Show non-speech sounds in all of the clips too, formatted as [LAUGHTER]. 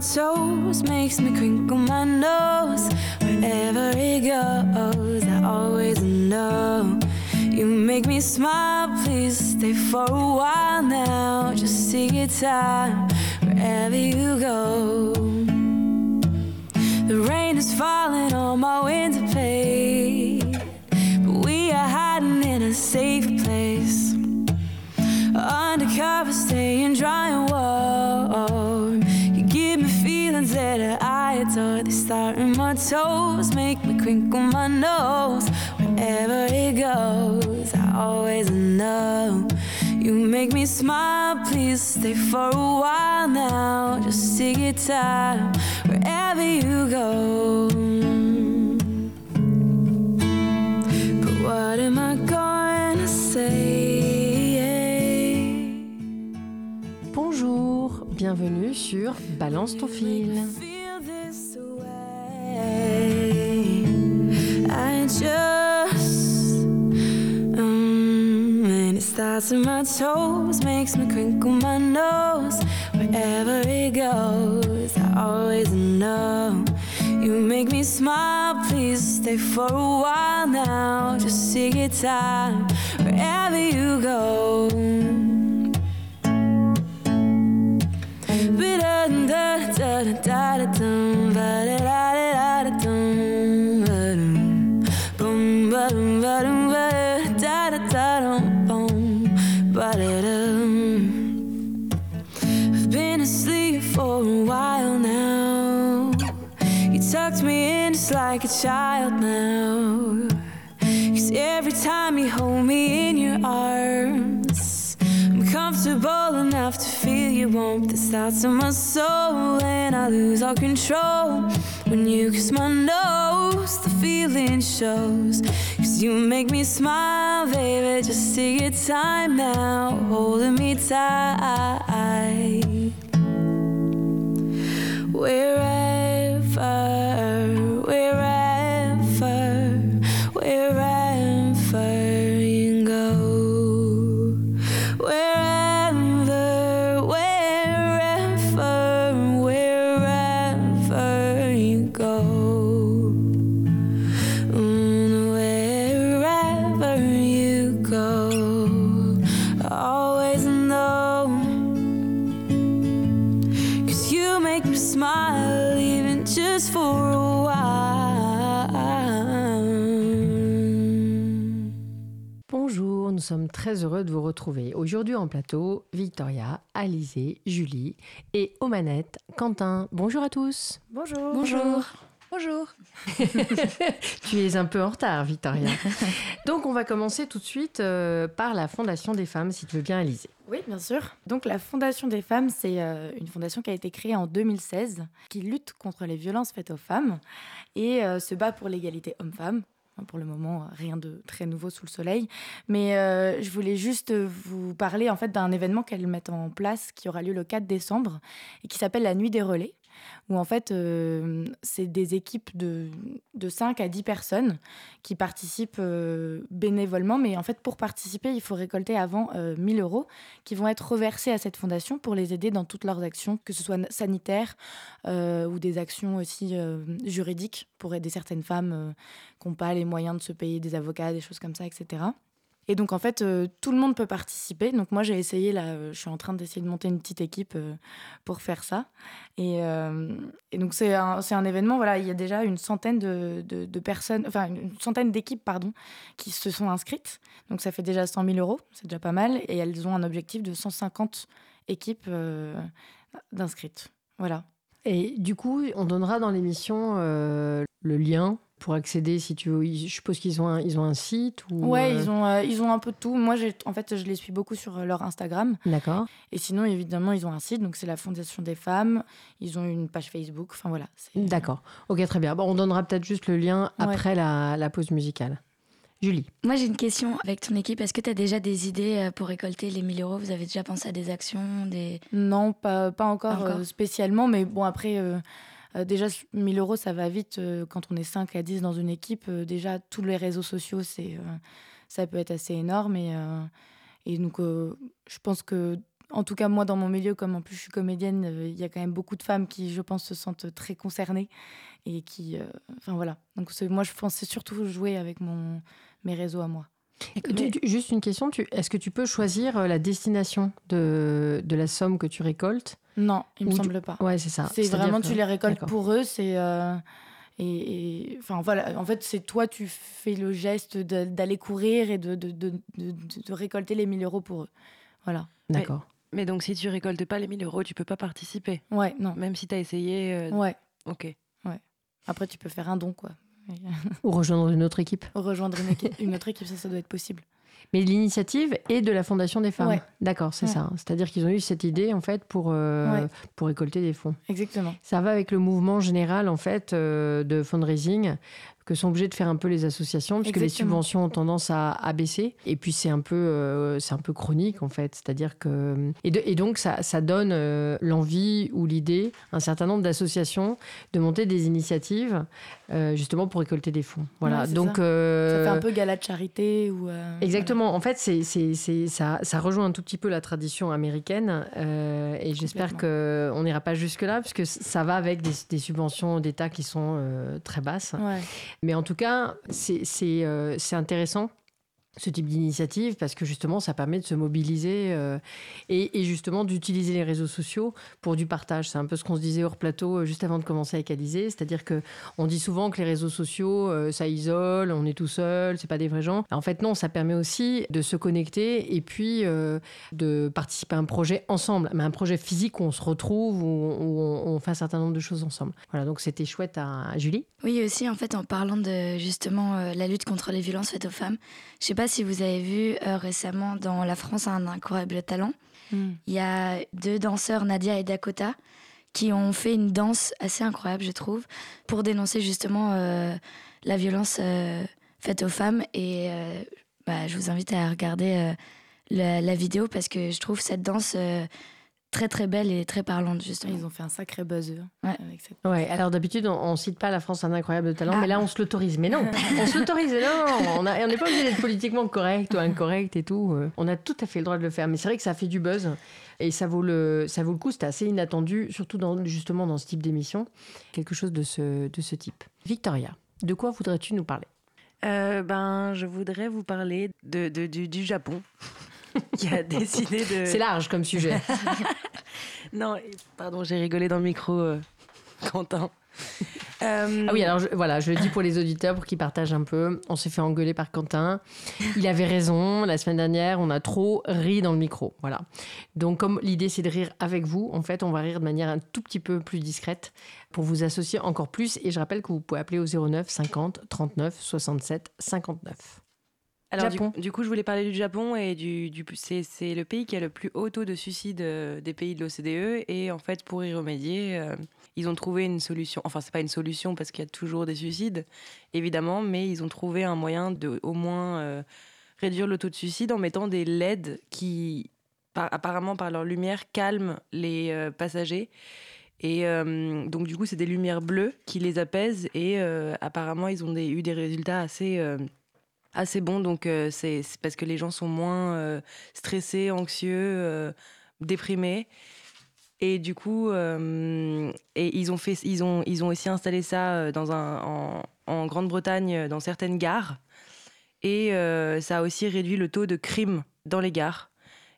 toes, makes me crinkle my nose. Wherever it goes, I always know. You make me smile, please stay for a while now. Just take your time my nose. Wherever it goes, I always know. You make me smile, please stay for a while now. Just take your time wherever you go. But what am I going to say? Bonjour, bienvenue sur Balance ton fil. Starts in my toes, makes me crinkle my nose. Wherever it goes, I always know. You make me smile, please stay for a while now. Just take your time wherever you go. Like a child now. Cause every time you hold me in your arms, I'm comfortable enough to feel your warmth that starts in my soul. And I lose all control when you kiss my nose. The feeling shows. Cause you make me smile, baby. Just take your time now, holding me tight. Wherever, très heureux de vous retrouver. Aujourd'hui en plateau, Victoria, Alizé, Julie et aux manettes, Quentin. Bonjour à tous. Bonjour. Bonjour. Bonjour. [LAUGHS] tu es un peu en retard, Victoria. [LAUGHS] Donc on va commencer tout de suite euh, par la Fondation des femmes, si tu veux bien, Alizé. Oui, bien sûr. Donc la Fondation des femmes, c'est euh, une fondation qui a été créée en 2016, qui lutte contre les violences faites aux femmes et euh, se bat pour l'égalité homme-femme. Pour le moment, rien de très nouveau sous le soleil. Mais euh, je voulais juste vous parler en fait d'un événement qu'elles mettent en place qui aura lieu le 4 décembre et qui s'appelle la Nuit des Relais. Où en fait, euh, c'est des équipes de, de 5 à 10 personnes qui participent euh, bénévolement. Mais en fait, pour participer, il faut récolter avant euh, 1000 euros qui vont être reversés à cette fondation pour les aider dans toutes leurs actions, que ce soit sanitaires euh, ou des actions aussi juridiques pour aider certaines femmes qui n'ont pas les moyens de se payer des avocats, des choses comme ça, etc. Et donc en fait, euh, tout le monde peut participer. Donc moi j'ai essayé là, euh, je suis en train d'essayer de monter une petite équipe euh, pour faire ça. Et, donc c'est un, un événement, voilà, il y a déjà une centaine de, de- personnes, enfin une centaine d'équipes, pardon, qui se sont inscrites. Donc ça fait déjà 100 000 euros, c'est déjà pas mal. Et elles ont un objectif de 150 équipes d'inscrites. Voilà. Et du coup, on donnera dans l'émission le lien pour accéder si tu veux. Je suppose qu'ils ont, un- ils ont un site ou. Ouais, euh, ils ont, euh, ils ont un peu de tout. Moi, j'ai, en fait, je les suis beaucoup sur euh, leur Instagram. D'accord. Et sinon, évidemment, ils ont un site, donc c'est la Fondation des femmes. Ils ont une page Facebook. Enfin voilà. D'accord. Ok, très bien. Bon, on donnera peut-être juste le lien Ouais. après la, la pause musicale. Julie. Moi, j'ai une question avec ton équipe. Est-ce que tu as déjà des idées pour récolter les 1000 euros? Vous avez déjà pensé à des actions des... Non, pas, pas encore, Pas encore. euh, spécialement, mais bon, après, euh, euh, déjà, 1000 euros, ça va vite euh, quand on est 5 à 10 dans une équipe. euh, déjà, tous les réseaux sociaux, c'est, ça peut être assez énorme. Et, donc, je pense que, en tout cas, moi, dans mon milieu, comme en plus je suis comédienne, il y a quand même beaucoup de femmes qui, je pense, se sentent très concernées et qui. Enfin, voilà. Donc, moi, je pensais surtout jouer avec mon, mes réseaux à moi. Tu- tu- juste une question, tu- est-ce que tu peux choisir euh, la destination de, de la somme que tu récoltes? Non, il me Ou tu- semble pas. Ouais, c'est ça. C'est vraiment, que- tu les récoltes D'accord. pour eux. C'est euh, et, et- enfin voilà. En fait, c'est toi, tu fais le geste de- d'aller courir et de, de, de, de- de récolter les 1000 euros pour eux. Voilà. D'accord. Mais donc, si tu récoltes pas les 1000 euros, tu peux pas participer? Ouais, non. Même si tu as essayé. euh, Ouais. Ok. Après, tu peux faire un don, quoi. Ou rejoindre une autre équipe. rejoindre une, équipe- une autre équipe, ça, ça doit être possible. Mais l'initiative est de la Fondation des femmes. Ouais. D'accord, c'est Ouais. ça. C'est-à-dire qu'ils ont eu cette idée, en fait, pour, euh, Ouais. pour récolter des fonds. Exactement. Ça va avec le mouvement général, en fait, euh, de fundraising que sont obligés de faire un peu les associations, puisque les subventions ont tendance à, à baisser. Et puis, c'est un, peu, euh, c'est un peu chronique, en fait. C'est-à-dire que... Et, de- et donc, ça, ça donne euh, l'envie ou l'idée, un certain nombre d'associations, de monter des initiatives, euh, justement, pour récolter des fonds. Voilà. Ouais, donc... ça. euh, Ça fait un peu gala de charité ou. euh, Exactement. En fait, c'est, c'est, c'est- ça, ça rejoint un tout petit peu la tradition américaine. euh, et j'espère Complètement. qu'on n'ira pas jusque-là, puisque ça va avec des, des subventions d'État qui sont euh, très basses. Ouais. Mais en tout cas, c'est, euh, intéressant. Ce type d'initiative, parce que justement, ça permet de se mobiliser euh, et, justement d'utiliser les réseaux sociaux pour du partage. C'est un peu ce qu'on se disait hors plateau euh, juste avant de commencer avec Alizé. C'est-à-dire que on dit souvent que les réseaux sociaux, euh, ça isole, on est tout seul, c'est pas des vrais gens. En fait, non, ça permet aussi de se connecter et puis de participer à un projet ensemble, mais un projet physique où on se retrouve, où, on, fait un certain nombre de choses ensemble. Voilà, donc c'était chouette à, Julie. Oui, aussi, en fait, en parlant de justement la lutte contre les violences faites aux femmes, je sais pas si vous avez vu euh, récemment dans La France a un incroyable talent, Mm. il y a deux danseurs, Nadia et Dakota, qui ont fait une danse assez incroyable, je trouve, pour dénoncer justement euh, la violence euh, faite aux femmes. Et bah, je vous invite à regarder la, la vidéo parce que je trouve cette danse très très belle et très parlante, justement. Ils ont fait un sacré buzz, eux, Ouais. avec cette. Ouais, alors d'habitude, on, on cite pas la France un incroyable talent, Ah. mais là, on se l'autorise. Mais non, [LAUGHS] on se l'autorise. Non, on n'est pas obligé d'être politiquement correct ou incorrect et tout. Euh, On a tout à fait le droit de le faire. Mais c'est vrai que ça fait du buzz et ça vaut le, ça vaut le coup. C'était assez inattendu, surtout dans, justement dans ce type d'émission. Quelque chose de ce, de ce type. Victoria, de quoi voudrais-tu nous parler? Euh, ben, je voudrais vous parler de, de- du, du Japon, [LAUGHS] qui a [LAUGHS] décidé de. C'est large comme sujet. [LAUGHS] Non, pardon, j'ai rigolé dans le micro, euh, Quentin. Euh, Ah oui, alors je, voilà, je le dis pour les auditeurs pour qu'ils partagent un peu. On s'est fait engueuler par Quentin. Il avait raison. La semaine dernière, on a trop ri dans le micro. Voilà. Donc, comme l'idée c'est de rire avec vous, en fait, on va rire de manière un tout petit peu plus discrète pour vous associer encore plus. Et je rappelle que vous pouvez appeler au 09 50 39 67 59. Alors du, coup, je voulais parler du Japon et du, du c'est, le pays qui a le plus haut taux de suicide euh, des pays de l'OCDE et en fait pour y remédier, euh, ils ont trouvé une solution. Enfin, c'est pas une solution parce qu'il y a toujours des suicides, évidemment, mais ils ont trouvé un moyen de au moins euh, réduire le taux de suicide en mettant des LED qui, par- apparemment par leur lumière, calment les euh, passagers. Et euh, donc du coup, c'est des lumières bleues qui les apaisent et euh, apparemment, ils ont des- eu des résultats assez euh, assez bon. Donc, euh, c'est parce que les gens sont moins euh, stressés, anxieux, euh, déprimés. Et du coup, et ils, ont fait, ils, ont, ils ont aussi installé ça dans un, en, Grande-Bretagne, dans certaines gares. Et ça a aussi réduit le taux de crime dans les gares.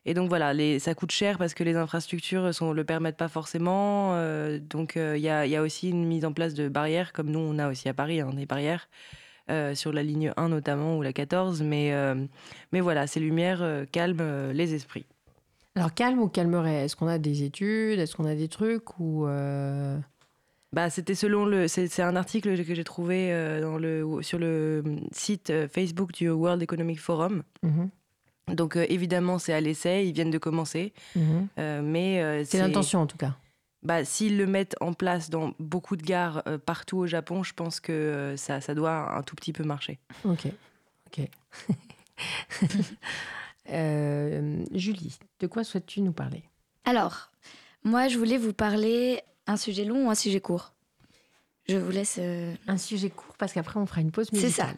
Et donc voilà, ça coûte cher parce que les infrastructures ne le permettent pas forcément. donc il y, a, il y a aussi une mise en place de barrières, comme nous on a aussi à Paris, hein, des barrières euh, sur la ligne 1 notamment ou la 14. Mais, euh, mais voilà, ces lumières euh, calment les esprits. Alors, calme ou calmerait Est-ce qu'on a des études Est-ce qu'on a des trucs ou Bah, c'était selon le. C'est un article que j'ai trouvé dans le, sur le site Facebook du World Economic Forum. mhm, Donc euh, évidemment, c'est à l'essai, ils viennent de commencer. mhm. euh, mais euh, C'est l'intention en tout cas. Bah, S'ils le mettent en place dans beaucoup de gares euh, partout au Japon, je pense que euh, ça, ça doit un tout petit peu marcher. Ok. Ok. [LAUGHS] Euh, Julie, de quoi souhaites-tu nous parler? Alors, moi, je voulais vous parler un sujet long ou un sujet court? Je vous laisse. euh, Un sujet court parce qu'après on fera une pause C'est ça. musicale.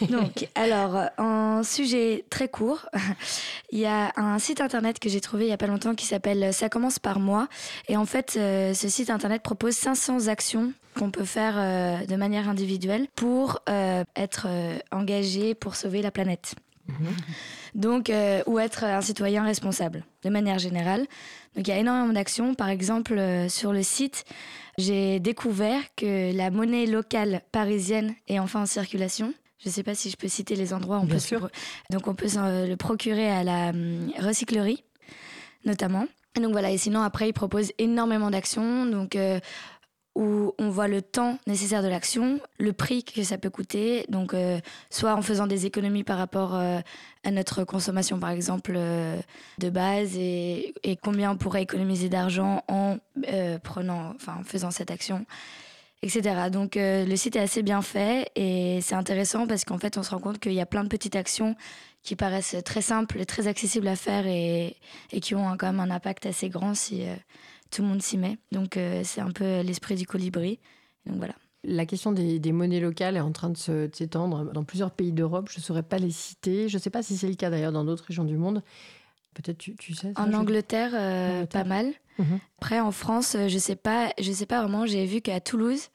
[LAUGHS] [LAUGHS] Donc, alors, euh, en sujet très court, [LAUGHS] il y a un site internet que j'ai trouvé il y a pas longtemps qui s'appelle Ça commence par moi. Et en fait, euh, ce site internet propose 500 actions qu'on peut faire euh, de manière individuelle pour euh, être euh, engagé pour sauver la planète. Donc, euh, ou être un citoyen responsable, de manière générale. Donc, il y a énormément d'actions. Par exemple, euh, sur le site, j'ai découvert que la monnaie locale parisienne est enfin en circulation. Je ne sais pas si je peux citer les endroits. On Bien peut sûr. donc, on peut s'en- le procurer à la hum, recyclerie, notamment. Et donc voilà. Et sinon, après, ils proposent énormément d'actions. Donc, euh, où on voit le temps nécessaire de l'action, le prix que ça peut coûter, donc euh, soit en faisant des économies par rapport euh, à notre consommation par exemple euh, de base et, combien on pourrait économiser d'argent en prenant, enfin en faisant cette action, etc. Donc le site est assez bien fait et c'est intéressant parce qu'en fait on se rend compte qu'il y a plein de petites actions qui paraissent très simples et très accessibles à faire et, et qui ont quand même un impact assez grand si tout le monde s'y met. Donc euh, c'est un peu l'esprit du colibri. Donc voilà. La question des, des monnaies locales est en train de s'étendre dans plusieurs pays d'Europe. Je ne saurais pas les citer. Je ne sais pas si c'est le cas d'ailleurs dans d'autres régions du monde. Peut-être tu, tu sais. ça, En Angleterre, euh, Angleterre. pas mal. Mhm. Après, en France, euh, je sais pas, je sais pas vraiment. J'ai vu qu'à Toulouse,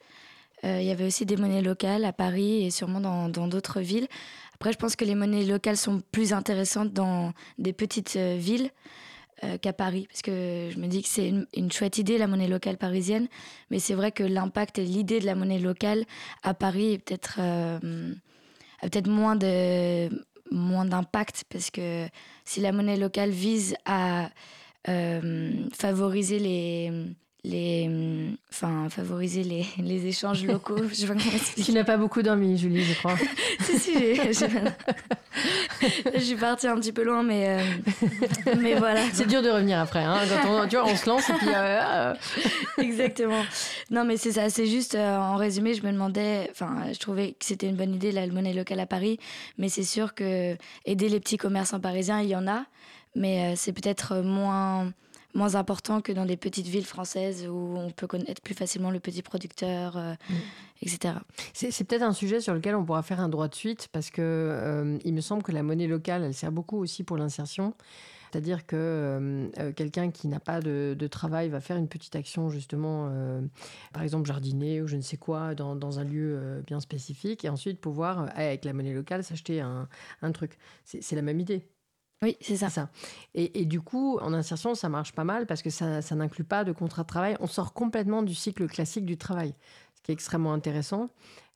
euh, il y avait aussi des monnaies locales à Paris et sûrement dans dans d'autres villes. Après, je pense que les monnaies locales sont plus intéressantes dans des petites euh, villes euh, qu'à Paris, parce que je me dis que c'est une, chouette idée la monnaie locale parisienne, mais c'est vrai que l'impact et l'idée de la monnaie locale à Paris peut-être euh, a peut-être moins de moins d'impact parce que si la monnaie locale vise à euh, favoriser les les enfin favoriser les, [LAUGHS] les échanges locaux [LAUGHS] je sais Tu n'as pas beaucoup dormi, Julie, je crois. [LAUGHS] si si je suis partie un petit peu loin mais euh, mais voilà C'est dur de revenir après. Hein, quand on, tu vois, on se lance et puis. euh, euh, Exactement. Non, mais c'est ça. C'est juste, euh, en résumé, je me demandais, enfin, je trouvais que c'était une bonne idée, la monnaie locale à Paris. Mais c'est sûr que aider les petits commerçants parisiens, il y en a. Mais c'est peut-être moins, moins important que dans des petites villes françaises où on peut connaître plus facilement le petit producteur, euh, etc. C'est peut-être un sujet sur lequel on pourra faire un droit de suite parce que euh, il me semble que la monnaie locale, elle sert beaucoup aussi pour l'insertion. C'est-à-dire que euh, quelqu'un qui n'a pas de, de travail va faire une petite action, justement, euh, par exemple jardiner ou je ne sais quoi, dans, dans un lieu euh, bien spécifique, et ensuite pouvoir, avec la monnaie locale, s'acheter un, un truc. C'est la même idée. Oui, c'est ça. Ça. Et, du coup, en insertion, ça marche pas mal parce que ça, ça n'inclut pas de contrat de travail. On sort complètement du cycle classique du travail, ce qui est extrêmement intéressant.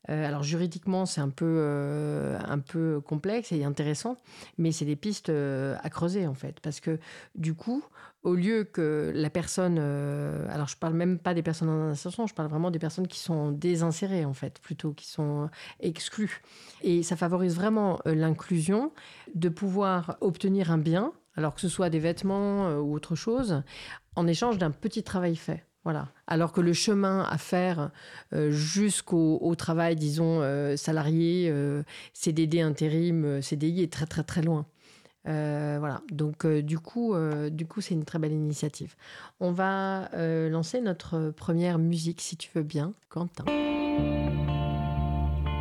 Euh, alors juridiquement, c'est un peu, euh, un peu complexe et intéressant, mais c'est des pistes euh, à creuser en fait, parce que du coup, au lieu que la personne, euh, alors je parle même pas des personnes en insertion, je parle vraiment des personnes qui sont désinsérées en fait, plutôt qui sont exclues, et ça favorise vraiment euh, l'inclusion de pouvoir obtenir un bien, alors que ce soit des vêtements euh, ou autre chose, en échange d'un petit travail fait. Voilà. Alors que le chemin à faire jusqu'au au travail, disons, salarié, CDD, intérim, CDI est très très très loin. Euh, voilà. Donc euh, du coup, euh, du coup, c'est une très belle initiative. On va euh, lancer notre première musique, si tu veux bien, Quentin.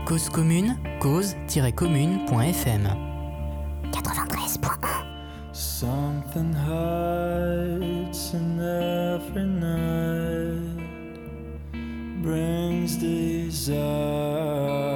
Cause commune, cause-commune.fm. Something hides in every night, brings desire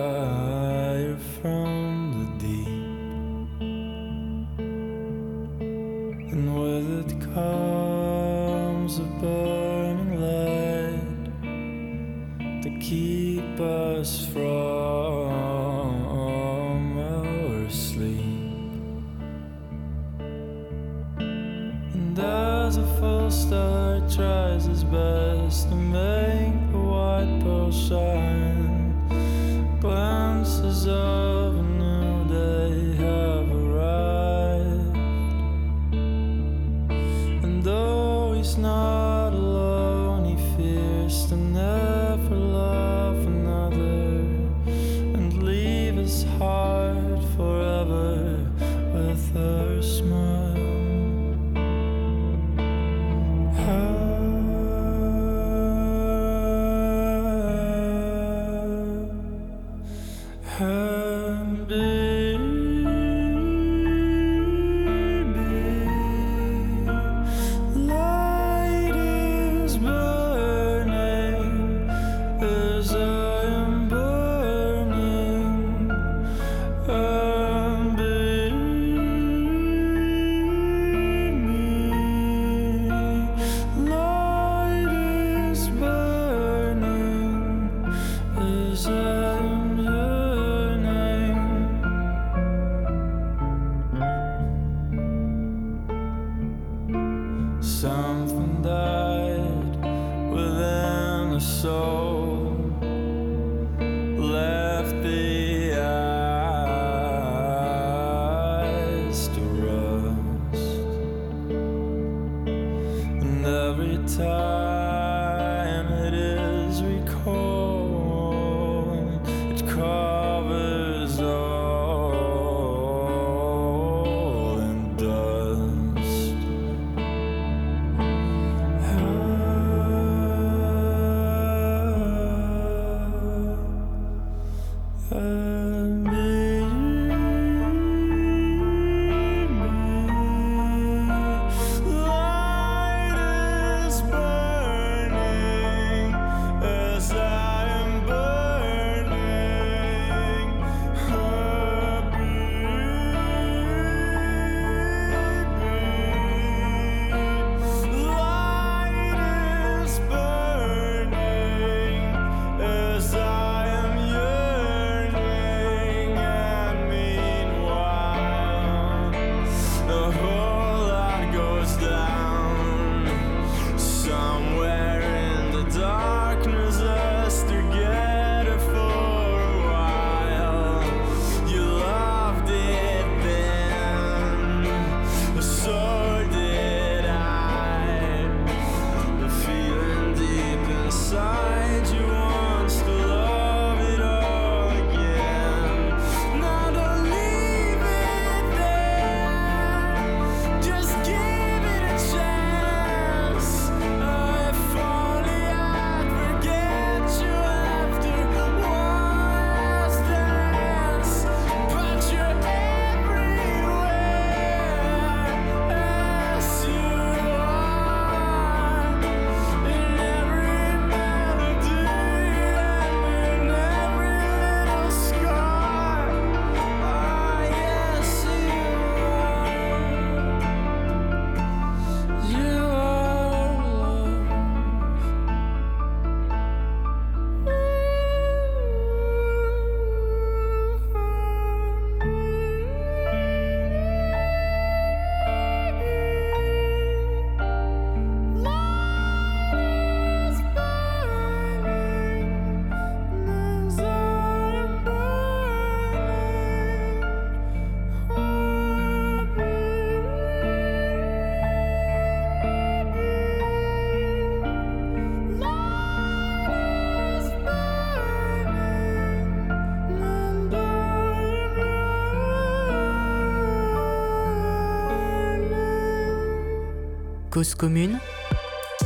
Cause commune,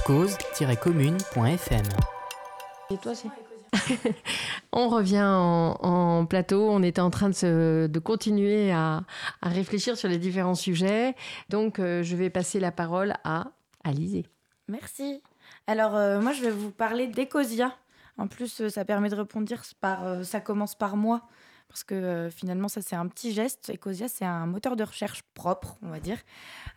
cause-commune.fm. Et toi, c'est [LAUGHS] On revient en, en plateau. On était en train de, se- de continuer à, à réfléchir sur les différents sujets. Donc, euh, je vais passer la parole à Alizé. Merci. Alors, euh, moi, je vais vous parler d'Ecosia. En plus, euh, ça permet de répondre par euh, ça commence par moi. Parce que euh, finalement, ça, c'est un petit geste. Ecosia, c'est un moteur de recherche propre, on va dire,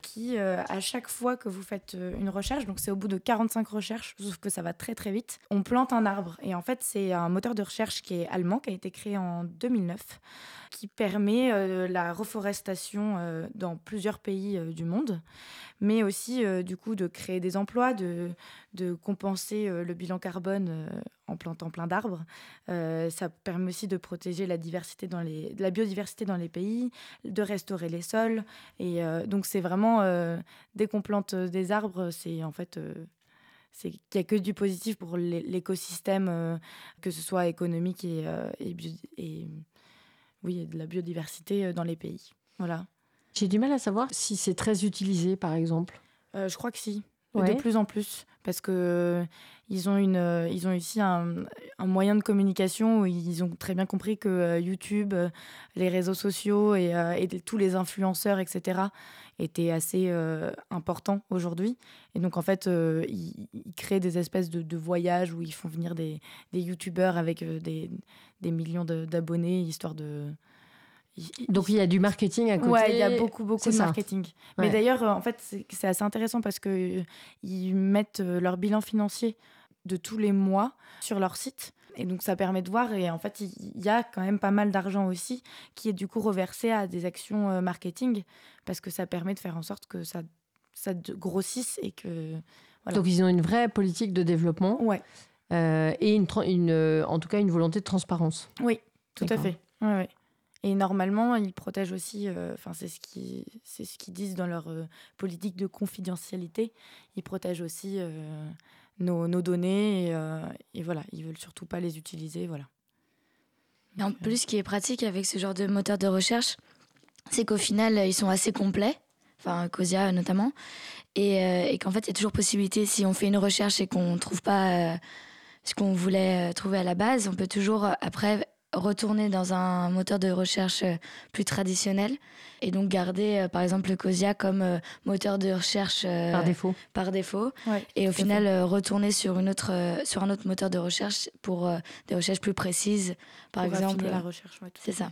qui, euh, à chaque fois que vous faites euh, une recherche, donc c'est au bout de 45 recherches, sauf que ça va très très vite, on plante un arbre. Et en fait, c'est un moteur de recherche qui est allemand, qui a été créé en 2009, qui permet la reforestation dans plusieurs pays du monde, mais aussi, euh, du coup, de créer des emplois, de, de compenser euh, le bilan carbone euh, en plantant plein d'arbres. Ça permet aussi de protéger la, diversité dans les, la biodiversité dans les pays, de restaurer les sols. Et donc, c'est vraiment, dès qu'on plante des arbres, c'est en fait. c'est qu'il n'y a que du positif pour l'é- l'écosystème, que ce soit économique et, et, oui, et de la biodiversité dans les pays. Voilà. J'ai du mal à savoir si c'est très utilisé, par exemple. Euh, je crois que si, Ouais. de plus en plus, parce que euh, ils ont une, euh, ils ont ici un, un moyen de communication où ils ont très bien compris que YouTube, les réseaux sociaux et, et tous les influenceurs, etc., étaient assez importants aujourd'hui. Et donc en fait, ils, ils créent des espèces de, de voyages où ils font venir des, des YouTubeurs avec des, des millions de- d'abonnés, histoire de Donc, il y a du marketing à côté. Ouais, il y a beaucoup, beaucoup de ça. marketing. Ouais. Mais d'ailleurs, euh, en fait, c'est assez intéressant parce que euh, ils mettent euh, leur bilan financier de tous les mois sur leur site. Et donc, ça permet de voir. Et en fait, il y a quand même pas mal d'argent aussi qui est du coup reversé à des actions marketing parce que ça permet de faire en sorte que ça ça grossisse et que. Voilà. Donc ils ont une vraie politique de développement Ouais, euh, et une, en tout cas une volonté de transparence. oui, tout à fait. Ouais, ouais. Et normalement, ils protègent aussi, euh, enfin c'est ce qui, c'est ce qu'ils disent dans leur euh, politique de confidentialité. Ils protègent aussi euh, nos, nos données et, et voilà, ils veulent surtout pas les utiliser, voilà. Et en plus, ce qui est pratique avec ce genre de moteur de recherche, c'est qu'au final, ils sont assez complets, enfin Cosia notamment, et, et qu'en fait, il y a toujours possibilité, si on fait une recherche et qu'on ne trouve pas ce qu'on voulait trouver à la base, on peut toujours après retourner dans un moteur de recherche euh, plus traditionnel et donc garder euh, par exemple le Cosia comme euh, moteur de recherche euh, Par défaut. par défaut ouais, et au final fait. euh, retourner sur une autre euh, sur un autre moteur de recherche pour euh, des recherches plus précises par Pour exemple la recherche, ouais, c'est ça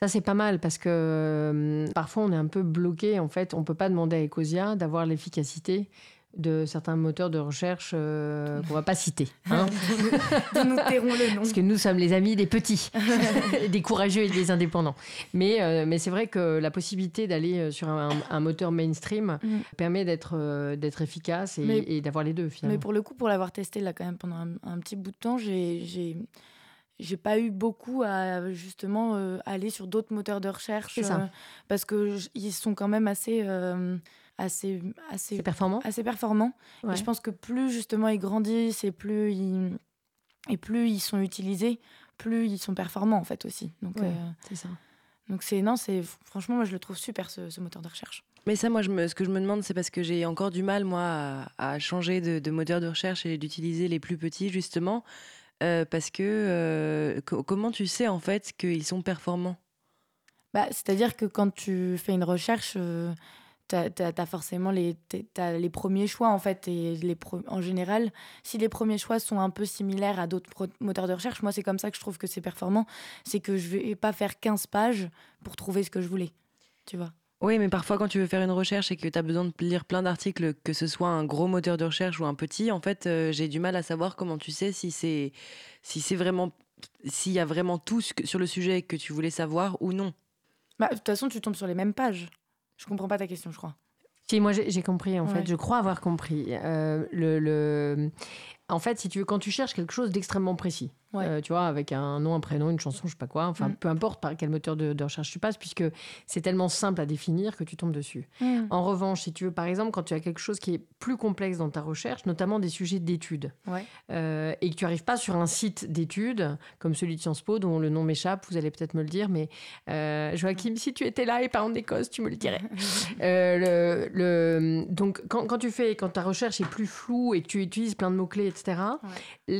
Ça, c'est pas mal parce que euh, parfois on est un peu bloqué. En fait, on peut pas demander à Ecosia d'avoir l'efficacité de certains moteurs de recherche euh, [LAUGHS] qu'on va pas citer. [LAUGHS] hein. Nous tairons le nom. parce que nous sommes les amis des petits, [LAUGHS] des courageux et des indépendants. Mais, euh, mais c'est vrai que la possibilité d'aller euh, sur un, un moteur mainstream Mm. permet d'être euh, d'être efficace et, Mais- et d'avoir les deux finalement. Mais pour le coup, pour l'avoir testé là quand même pendant un, un petit bout de temps, j'ai j'ai pas eu beaucoup à justement euh, aller sur d'autres moteurs de recherche euh, parce que ils sont quand même assez euh, assez assez C'est performant assez. Ouais. Et je pense que plus justement ils grandissent et plus ils et plus ils sont utilisés, plus ils sont performants en fait aussi. Donc Ouais. euh, C'est ça. donc c'est non, c'est franchement moi je le trouve super ce, ce moteur de recherche. Mais ça, moi, je me, ce que je me demande, c'est parce que j'ai encore du mal, moi, à, à changer de, de moteur de recherche et d'utiliser les plus petits, justement. Euh, parce que euh, co- comment tu sais, en fait, qu'ils sont performants? Bah, C'est-à-dire que quand tu fais une recherche, euh, t'as as, forcément les, les premiers choix, en fait. Et les en général, si les premiers choix sont un peu similaires à d'autres moteurs de recherche, moi, c'est comme ça que je trouve que c'est performant. C'est que je vais pas faire 15 pages pour trouver ce que je voulais. Tu vois Oui, mais parfois, quand tu veux faire une recherche et que tu as besoin de lire plein d'articles, que ce soit un gros moteur de recherche ou un petit, en fait, euh, j'ai du mal à savoir comment tu sais si c'est si c'est vraiment s'il y a vraiment tout ce que- sur le sujet que tu voulais savoir ou non. Bah, De toute façon, tu tombes sur les mêmes pages. Je comprends pas ta question, je crois. Si, moi j'ai compris en Ouais. fait, je crois avoir compris. Euh, le, le- En fait, si tu veux, quand tu cherches quelque chose d'extrêmement précis, Ouais. euh, tu vois, avec un nom, un prénom, une chanson, je sais pas quoi, enfin Mm. peu importe par quel moteur de, de recherche tu passes, puisque c'est tellement simple à définir que tu tombes dessus. En revanche, si tu veux, par exemple, quand tu as quelque chose qui est plus complexe dans ta recherche, notamment des sujets d'études, Ouais. euh, et que tu n'arrives pas sur un site d'études comme celui de Sciences Po, dont le nom m'échappe, vous allez peut-être me le dire, mais euh, Joachim, si tu étais là et pas en Écosse, tu me le dirais. [LAUGHS] Le, le- donc, quand, quand tu fais, quand ta recherche est plus floue et que tu utilises plein de mots-clés, etc.,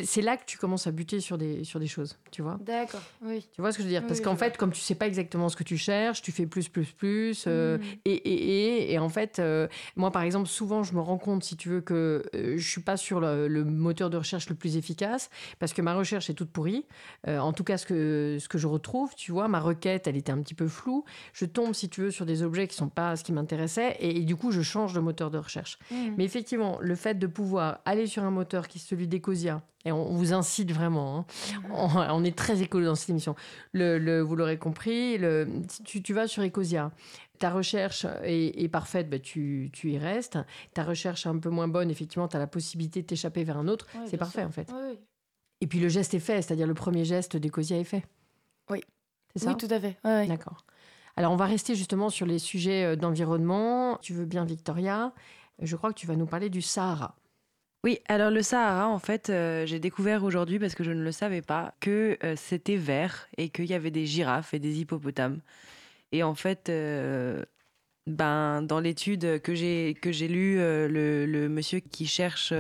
c'est là que tu commences à buter sur des, sur des choses, tu vois. D'accord, oui. Tu vois ce que je veux dire? Parce Oui, qu'en vois. fait, comme tu sais pas exactement ce que tu cherches, tu fais plus, plus, plus, euh, et, et, et, et en fait, euh, moi, par exemple, souvent, je me rends compte, si tu veux, que euh, je suis pas sur le, le moteur de recherche le plus efficace, parce que ma recherche est toute pourrie. En tout cas, ce que, ce que je retrouve, tu vois, ma requête, elle était un petit peu floue. Je tombe, si tu veux, sur des objets qui sont pas ce qui m'intéressait, et, et du coup, je change de moteur de recherche. Mais effectivement, le fait de pouvoir aller sur un moteur qui celui d'Ecosia, et on, on vous incite vraiment, hein, on, on est très écolo dans cette émission, le, le- vous l'aurez compris, le, tu, tu vas sur Ecosia, ta recherche est, est parfaite, bah, tu, tu y restes. Ta recherche est un peu moins bonne, effectivement, tu as la possibilité de t'échapper vers un autre. C'est parfait, sûr. en fait. Oui, Et puis le geste est fait, c'est-à-dire le premier geste d'Ecosia est fait. Oui. C'est ça? oui, tout à fait. D'accord. Alors, on va rester justement sur les sujets euh, d'environnement. Tu veux bien, Victoria? Je crois que tu vas nous parler du Sahara. Oui, alors le Sahara, en fait, euh, j'ai découvert aujourd'hui, parce que je ne le savais pas, que euh, c'était vert et qu'il y avait des girafes et des hippopotames. Et en fait, euh, ben, dans l'étude que j'ai lue, le, monsieur qui cherche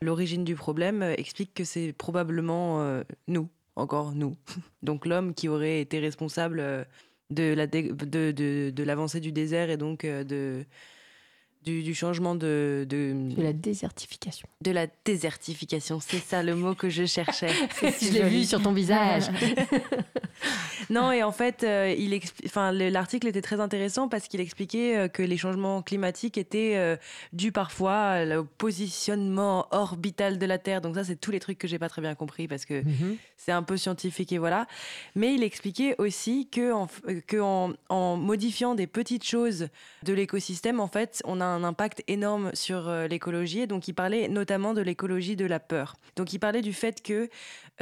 l'origine du problème explique que c'est probablement nous, encore nous. [LAUGHS] Donc l'homme qui aurait été responsable de la de, de, l'avancée du désert et donc de du, du changement de, de, De la désertification. de la désertification, c'est ça le mot que je cherchais. Je l'ai vu sur ton visage. [LAUGHS] [LAUGHS] non, et en fait, euh, il enfin, l'article était très intéressant parce qu'il expliquait euh, que les changements climatiques étaient euh, dus parfois au positionnement orbital de la Terre. Donc ça, c'est tous les trucs que j'ai pas très bien compris parce que Mhm. c'est un peu scientifique et voilà. Mais il expliquait aussi que, en, f- que en, en modifiant des petites choses de l'écosystème, en fait, on a un impact énorme sur l'écologie. Et donc, il parlait notamment de l'écologie de la peur. Donc, il parlait du fait que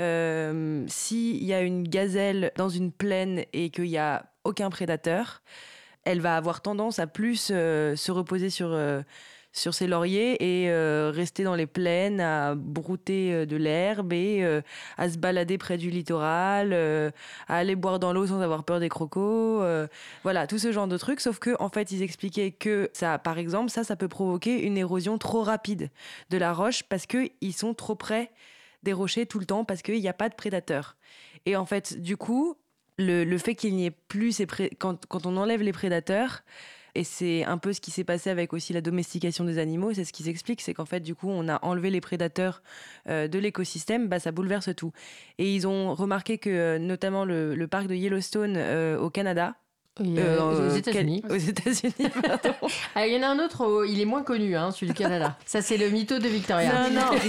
euh, s'il y a une gazelle dans une plaine et qu'il n'y a aucun prédateur, elle va avoir tendance à plus euh, se reposer sur, euh, sur ses lauriers et rester dans les plaines, à brouter de l'herbe et à se balader près du littoral, à aller boire dans l'eau sans avoir peur des crocos. voilà, tout ce genre de trucs. Sauf que, en fait, ils expliquaient que ça, par exemple, ça, ça peut provoquer une érosion trop rapide de la roche parce qu'ils sont trop près des rochers tout le temps parce qu'il n'y a pas de prédateurs. Et en fait, du coup, le, le fait qu'il n'y ait plus ces pré- quand, quand on enlève les prédateurs, et c'est un peu ce qui s'est passé avec aussi la domestication des animaux, c'est ce qui s'explique, c'est qu'en fait, du coup, on a enlevé les prédateurs euh, de l'écosystème, bah, ça bouleverse tout. Et ils ont remarqué que, euh, notamment, le, le parc de Yellowstone euh, au Canada, euh, aux États-Unis. quel- Aux États-Unis, pardon. Ah, il y en a un autre, oh, il est moins connu, hein, celui du Canada. Ça, c'est le mytho de Victoria. Non, non. [LAUGHS]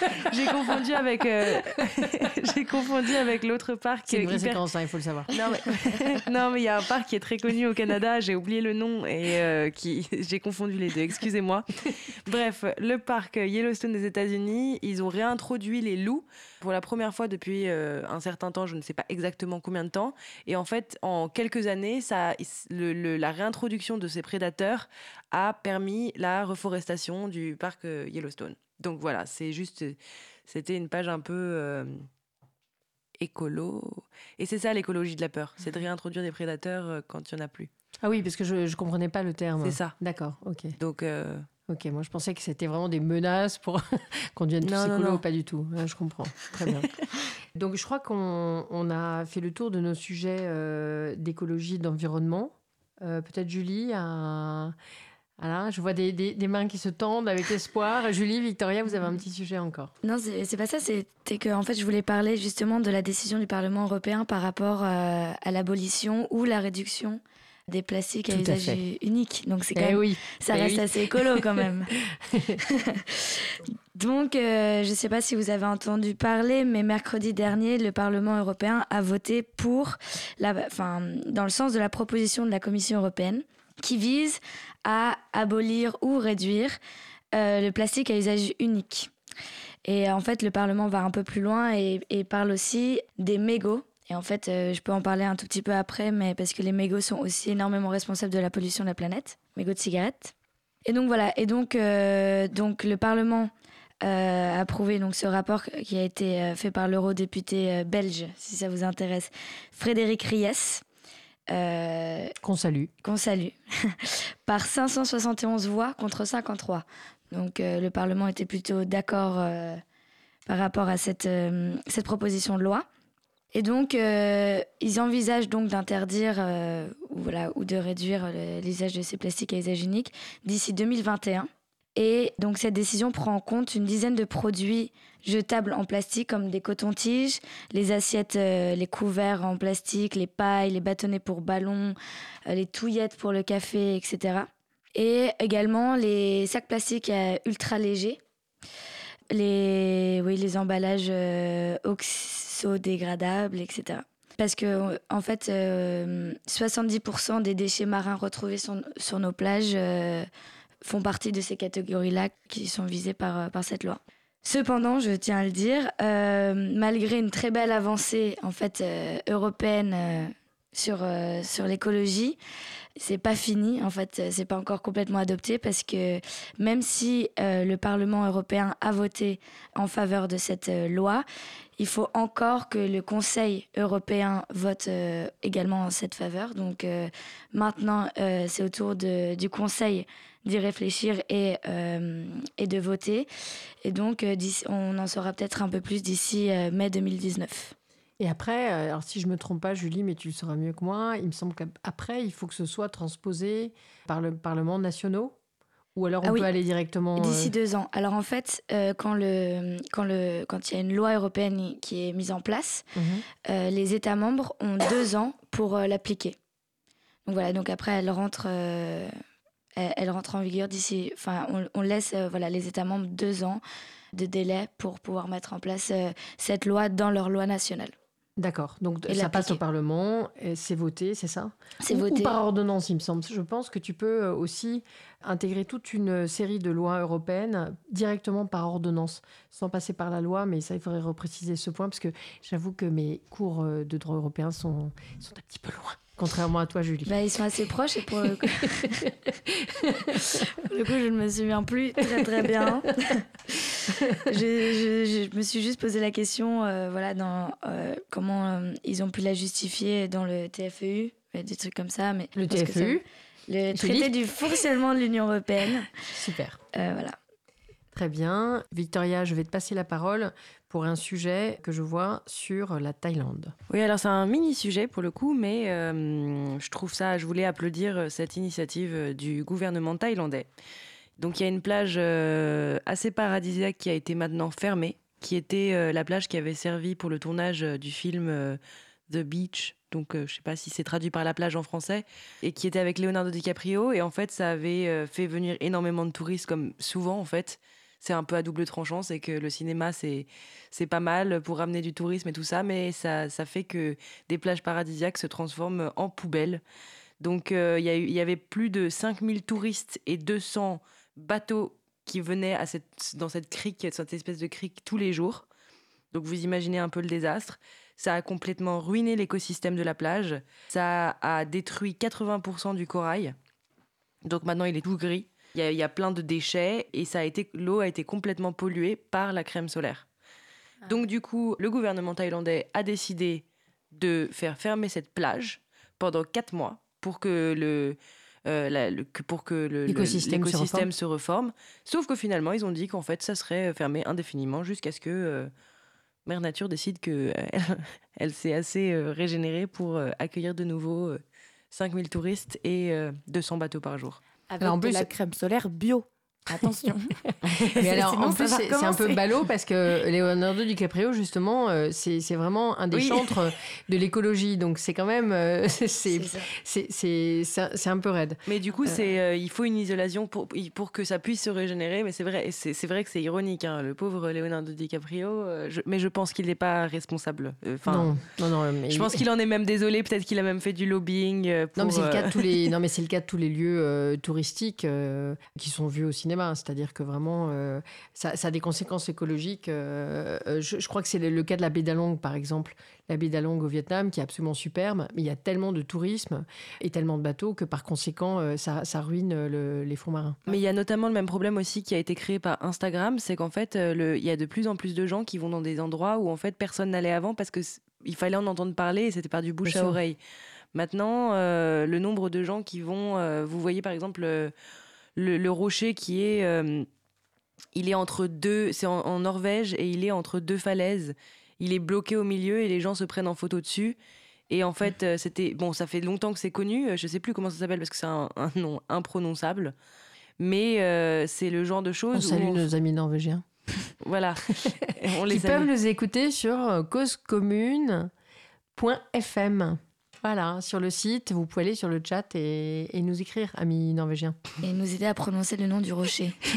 [LAUGHS] J'ai confondu avec, euh, [LAUGHS] j'ai confondu avec l'autre parc. C'est une vraie hyper- séquence, hein, il faut le savoir. Non mais [LAUGHS] non mais il y a un parc qui est très connu au Canada, j'ai oublié le nom et euh, qui j'ai confondu les deux, excusez-moi. Bref, le parc Yellowstone des États-Unis, ils ont réintroduit les loups pour la première fois depuis euh, un certain temps, je ne sais pas exactement combien de temps et en fait en quelques années, ça le- le- la réintroduction de ces prédateurs a permis la reforestation du parc euh, Yellowstone. Donc voilà, c'est juste c'était une page un peu euh, écolo. Et c'est ça l'écologie de la peur, c'est de réintroduire des prédateurs euh, quand il n'y en a plus. Ah oui, parce que je ne comprenais pas le terme. C'est ça. D'accord, ok. Donc, euh, Ok, moi je pensais que c'était vraiment des menaces pour [LAUGHS] qu'on devienne tous écolos, non. pas du tout. Je comprends, très bien. [LAUGHS] Donc je crois qu'on on a fait le tour de nos sujets euh, d'écologie, d'environnement. Euh, Peut-être Julie, un... voilà, je vois des, des- des mains qui se tendent avec espoir. [LAUGHS] Julie, Victoria, vous avez un petit sujet encore. Non, c'est pas ça. C'était que en fait, je voulais parler justement de la décision du Parlement européen par rapport euh, à l'abolition ou la réduction des plastiques à à usage fait. unique. Donc c'est quand Eh même, oui, ça eh reste oui. assez écolo quand [LAUGHS] même. Donc, euh, je ne sais pas si vous avez entendu parler, mais mercredi dernier, le Parlement européen a voté pour, la, enfin, dans le sens de la proposition de la Commission européenne, qui vise à abolir ou réduire euh, le plastique à usage unique. Et en fait, le Parlement va un peu plus loin et, parle aussi des mégots. Et en fait, euh, je peux en parler un tout petit peu après, mais parce que les mégots sont aussi énormément responsables de la pollution de la planète, mégots de cigarettes. Et donc voilà, et donc, euh, donc le Parlement euh, a approuvé donc, ce rapport qui a été fait par l'eurodéputé belge, si ça vous intéresse, Frédéric Ries, euh, Qu'on salue. qu'on salue, [LAUGHS] par 571 voix contre 53. Donc euh, le Parlement était plutôt d'accord euh, par rapport à cette, cette proposition de loi. Et donc, ils envisagent donc d'interdire ou, voilà, ou de réduire l'usage de ces plastiques à usage unique d'ici 2021. Et donc, cette décision prend en compte une dizaine de produits jetables en plastique, comme des cotons-tiges, les assiettes, euh, les couverts en plastique, les pailles, les bâtonnets pour ballons, euh, les touillettes pour le café, etc. Et également les sacs plastiques euh, ultra légers, les, oui, les emballages euh, oxydégradables, etc. Parce que, en fait, euh, 70% des déchets marins retrouvés sur, sur nos plages euh, font partie de ces catégories-là qui sont visées par, euh, par cette loi. Cependant, je tiens à le dire, euh, malgré une très belle avancée en fait euh, européenne euh, sur, euh, sur l'écologie, c'est pas fini. En fait, euh, c'est pas encore complètement adopté parce que même si euh, le Parlement européen a voté en faveur de cette euh, loi, il faut encore que le Conseil européen vote également en cette faveur. Donc maintenant, c'est au tour du Conseil d'y réfléchir et, et de voter. Et donc, on en saura peut-être un peu plus d'ici mai 2019. Et après, euh, alors si je me trompe pas, Julie, mais tu le sauras mieux que moi, il me semble qu'après, il faut que ce soit transposé par le Parlement nationaux Ou alors on Ah peut aller directement. D'ici euh, deux ans. Alors en fait, euh, quand le quand le quand il y a une loi européenne qui est mise en place, mhm. euh, les États membres ont deux ans pour l'appliquer. Donc voilà. Donc après, elle rentre, elle, rentre en vigueur d'ici. Enfin, on, on laisse voilà les États membres deux ans de délai pour pouvoir mettre en place cette loi dans leur loi nationale. D'accord. Donc Et ça passe au. Parlement, c'est voté, c'est ça? C'est voté. Ou par ordonnance, il me semble. Je pense que tu peux euh, aussi intégrer toute une série de lois européennes directement par ordonnance, sans passer par la loi. Mais ça, il faudrait repréciser ce point, parce que j'avoue que mes cours euh, de droit européen sont, sont un petit peu loin, contrairement à toi, Julie. Bah, ils sont assez proches et pour le coup, [LAUGHS] pour le coup, je ne me souviens plus très très bien. [LAUGHS] je, je- je me suis juste posé la question, euh, voilà, dans euh, comment euh, ils ont pu la justifier dans le TFEU, des trucs comme ça. Mais Le ça- TFEU, le traité du fonctionnement de l'Union européenne. super. Euh, voilà. Très bien. Victoria, je vais te passer la parole pour un sujet que je vois sur la Thaïlande. Oui, alors c'est un mini sujet pour le coup, mais euh, je trouve ça, je voulais applaudir euh, cette initiative euh, du gouvernement thaïlandais. Donc il y a une plage assez paradisiaque qui a été maintenant fermée, qui était la plage qui avait servi pour le tournage du film The Beach. Donc euh, je sais pas si c'est traduit par la plage en français, et qui était avec Leonardo DiCaprio. Et en fait, ça avait fait venir énormément de touristes, comme souvent en fait. C'est un peu à double tranchant, c'est que le cinéma, c'est pas mal pour ramener du tourisme et tout ça, mais ça, ça fait que des plages paradisiaques se transforment en poubelles. Donc euh, il y, avait plus de 5000 touristes et 200 bateaux qui venaient dans cette crique, cette espèce de crique tous les jours. Donc vous imaginez un peu le désastre. Ça a complètement ruiné l'écosystème de la plage. Ça a détruit 80% du corail. Donc maintenant il est tout gris. Il y a, il y a plein de déchets et ça a été l'eau a été complètement polluée par la crème solaire. Donc du coup, le gouvernement thaïlandais a décidé de faire fermer cette plage pendant quatre mois pour que le, euh, la- le- que- pour que le- le- L'écosystème se reforme. Sauf que finalement, ils ont dit qu'en fait, ça serait fermé indéfiniment jusqu'à ce que euh, Mère Nature décide que euh, [LAUGHS] elle, s'est assez régénérée pour accueillir de nouveau euh, 5000 touristes et euh, 200 bateaux par jour. Avec de la crème solaire bio. Attention. [LAUGHS] [LAUGHS] Mais alors, Sinon, en plus, c'est un peu ballot [LAUGHS] parce que Leonardo DiCaprio, justement, euh, c'est vraiment un des Oui. chantres de l'écologie. Donc, c'est quand même. euh, c'est un- peu raide. Mais du coup, Euh. c'est, euh, il faut une isolation pour, pour que ça puisse se régénérer. Mais c'est vrai, vrai que c'est ironique. hein, le pauvre Leonardo DiCaprio, euh, je- mais je pense qu'il n'est pas responsable. Euh, Enfin, non, non, non. Mais je pense qu'il en est même désolé. Peut-être qu'il a même fait du lobbying. euh, Non, mais c'est le cas euh, de tous les. Non, mais c'est le cas de tous les lieux euh, touristiques euh, qui sont vus au cinéma. C'est-à-dire que vraiment, euh, ça, ça a des conséquences écologiques. euh, euh, je, je crois que c'est le, le cas de la baie d'Along, par exemple. La baie d'Along au Vietnam, qui est absolument superbe, mais il y a tellement de tourisme et tellement de bateaux que par conséquent, ça, ça ruine le- les fonds marins. Mais il y a notamment le même problème aussi qui a été créé par Instagram, c'est qu'en fait, le- il y a de plus en plus de gens qui vont dans des endroits où en fait personne n'allait avant parce que c- il fallait en entendre parler et c'était par du bouche Bien à sûr. oreille. Maintenant, euh, le nombre de gens qui vont, euh, vous voyez par exemple euh, le, le rocher qui est, euh, il est entre deux, c'est en, en Norvège et il est entre deux falaises. Il est bloqué au milieu et les gens se prennent en photo dessus. Et en fait, euh, c'était bon, ça fait longtemps que c'est connu. euh, Je sais plus comment ça s'appelle parce que c'est un, un nom imprononçable. Mais euh, c'est le genre de On choses où salue on- nos amis norvégiens. [LAUGHS] voilà, [LAUGHS] on qui les peuvent salue. nous écouter sur causecommune.fm. Voilà, sur le site, vous pouvez aller sur le chat et, et nous écrire, amis norvégiens. Et nous aider à prononcer le nom du rocher. [LAUGHS]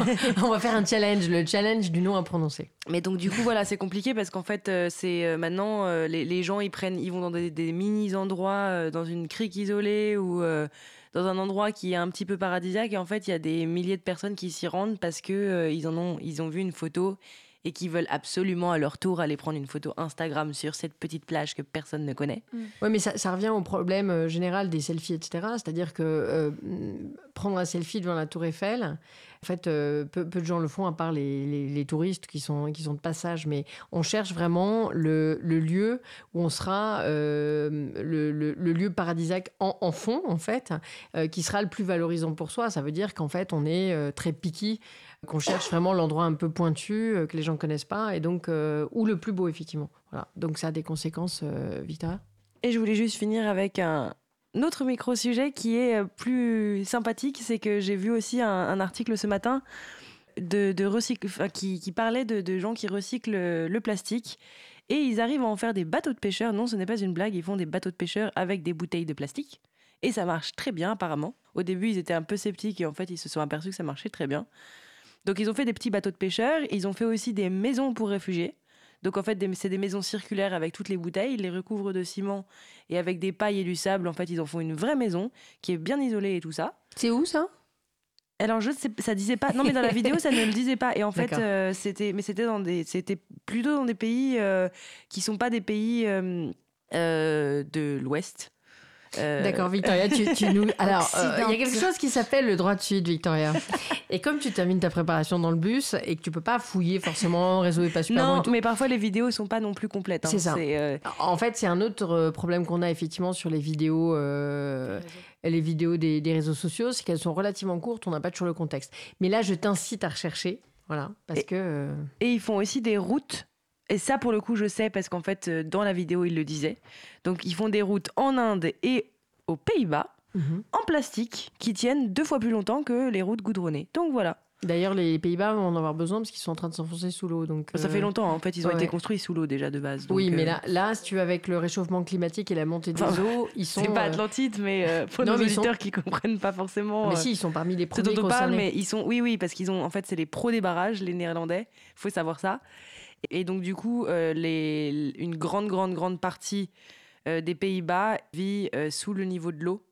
[LAUGHS] On va faire un challenge, le challenge du nom à prononcer. Mais donc du coup voilà, c'est compliqué parce qu'en fait euh, c'est euh, maintenant euh, les, les gens ils prennent, ils vont dans des, des mini endroits, dans une crique isolée ou dans un endroit qui est un petit peu paradisiaque et en fait il y a des milliers de personnes qui s'y rendent parce que euh, ils en ont, ils ont vu une photo et qui veulent absolument à leur tour aller prendre une photo Instagram sur cette petite plage que personne ne connaît. Oui, mais ça, ça revient au problème euh, général des selfies, etc. C'est-à-dire que euh, mm, prendre un selfie devant la Tour Eiffel, en fait, euh, peu, peu de gens le font, à part les, les- les touristes qui sont, qui sont de passage. Mais on cherche vraiment le, le lieu où on sera, euh, le, le- le lieu paradisiaque en, en fond, en fait, euh, qui sera le plus valorisant pour soi. Ça veut dire qu'en fait, on est euh, très picky, qu'on cherche vraiment l'endroit un peu pointu, euh, que les gens connaissent pas, et donc, euh, ou le plus beau, effectivement. Voilà. Donc, ça a des conséquences, euh, Victoria Et je voulais juste finir avec un, autre micro-sujet qui est euh, plus sympathique, c'est que j'ai vu aussi un, article ce matin de, de qui, parlait de, gens qui recyclent le, le plastique. Et ils arrivent à en faire des bateaux de pêcheurs. Non, ce n'est pas une blague, ils font des bateaux de pêcheurs avec des bouteilles de plastique. Et ça marche très bien apparemment. Au début, ils étaient un peu sceptiques et en fait, ils se sont aperçus que ça marchait très bien. Donc, ils ont fait des petits bateaux de pêcheurs. Ils ont fait aussi des maisons pour réfugiés. Donc, en fait, c'est des maisons circulaires avec toutes les bouteilles. Ils les recouvrent de ciment et avec des pailles et du sable. En fait, ils en font une vraie maison qui est bien isolée et tout ça. C'est où ça? Alors, je sais, ça disait pas. Non, mais dans la vidéo, ça ne le disait pas. Et en fait, euh, c'était, mais c'était dans des, c'était plutôt dans des pays euh, qui sont pas des pays euh, euh, de l'Ouest. Euh, D'accord, Victoria, tu, tu nous. [LAUGHS] Alors, euh, il y a quelque chose qui s'appelle le droit de suite, Victoria. Et comme tu termines ta préparation dans le bus et que tu peux pas fouiller forcément, réseau est pas super bon Non, et tout. mais parfois les vidéos sont pas non plus complètes. hein. C'est ça. euh, En fait, c'est un autre problème qu'on a effectivement sur les vidéos, euh, les vidéos des, des réseaux sociaux, c'est qu'elles sont relativement courtes, on n'a pas toujours le contexte. Mais là, je t'incite à rechercher, voilà, parce Et- que. euh, Et ils font aussi des routes. Et ça, pour le coup, je sais parce qu'en fait, euh, dans la vidéo, ils le disaient. Donc, ils font des routes en Inde et aux Pays-Bas mhm. en plastique qui tiennent deux fois plus longtemps que les routes goudronnées. Donc voilà. D'ailleurs, les Pays-Bas vont en avoir besoin parce qu'ils sont en train de s'enfoncer sous l'eau. Donc, Ça euh, fait longtemps. En fait, ils ont ouais, été construits sous l'eau déjà de base. Donc, Oui, mais euh, là, là, si tu veux, avec le réchauffement climatique et la montée des Enfin, eaux, ils sont. C'est pas euh, Atlantide, mais euh, [LAUGHS] pour non, nos mais ils sont- auditeurs qui comprennent pas forcément. Mais euh, si, ils sont parmi les ce premiers dont on parle, mais ils sont. Oui, oui, parce qu'ils ont. En fait, c'est les pros des barrages, les Néerlandais. faut savoir ça. Et donc, du coup, euh, les, une grande, grande, grande partie euh, des Pays-Bas vit euh, sous le niveau de l'eau.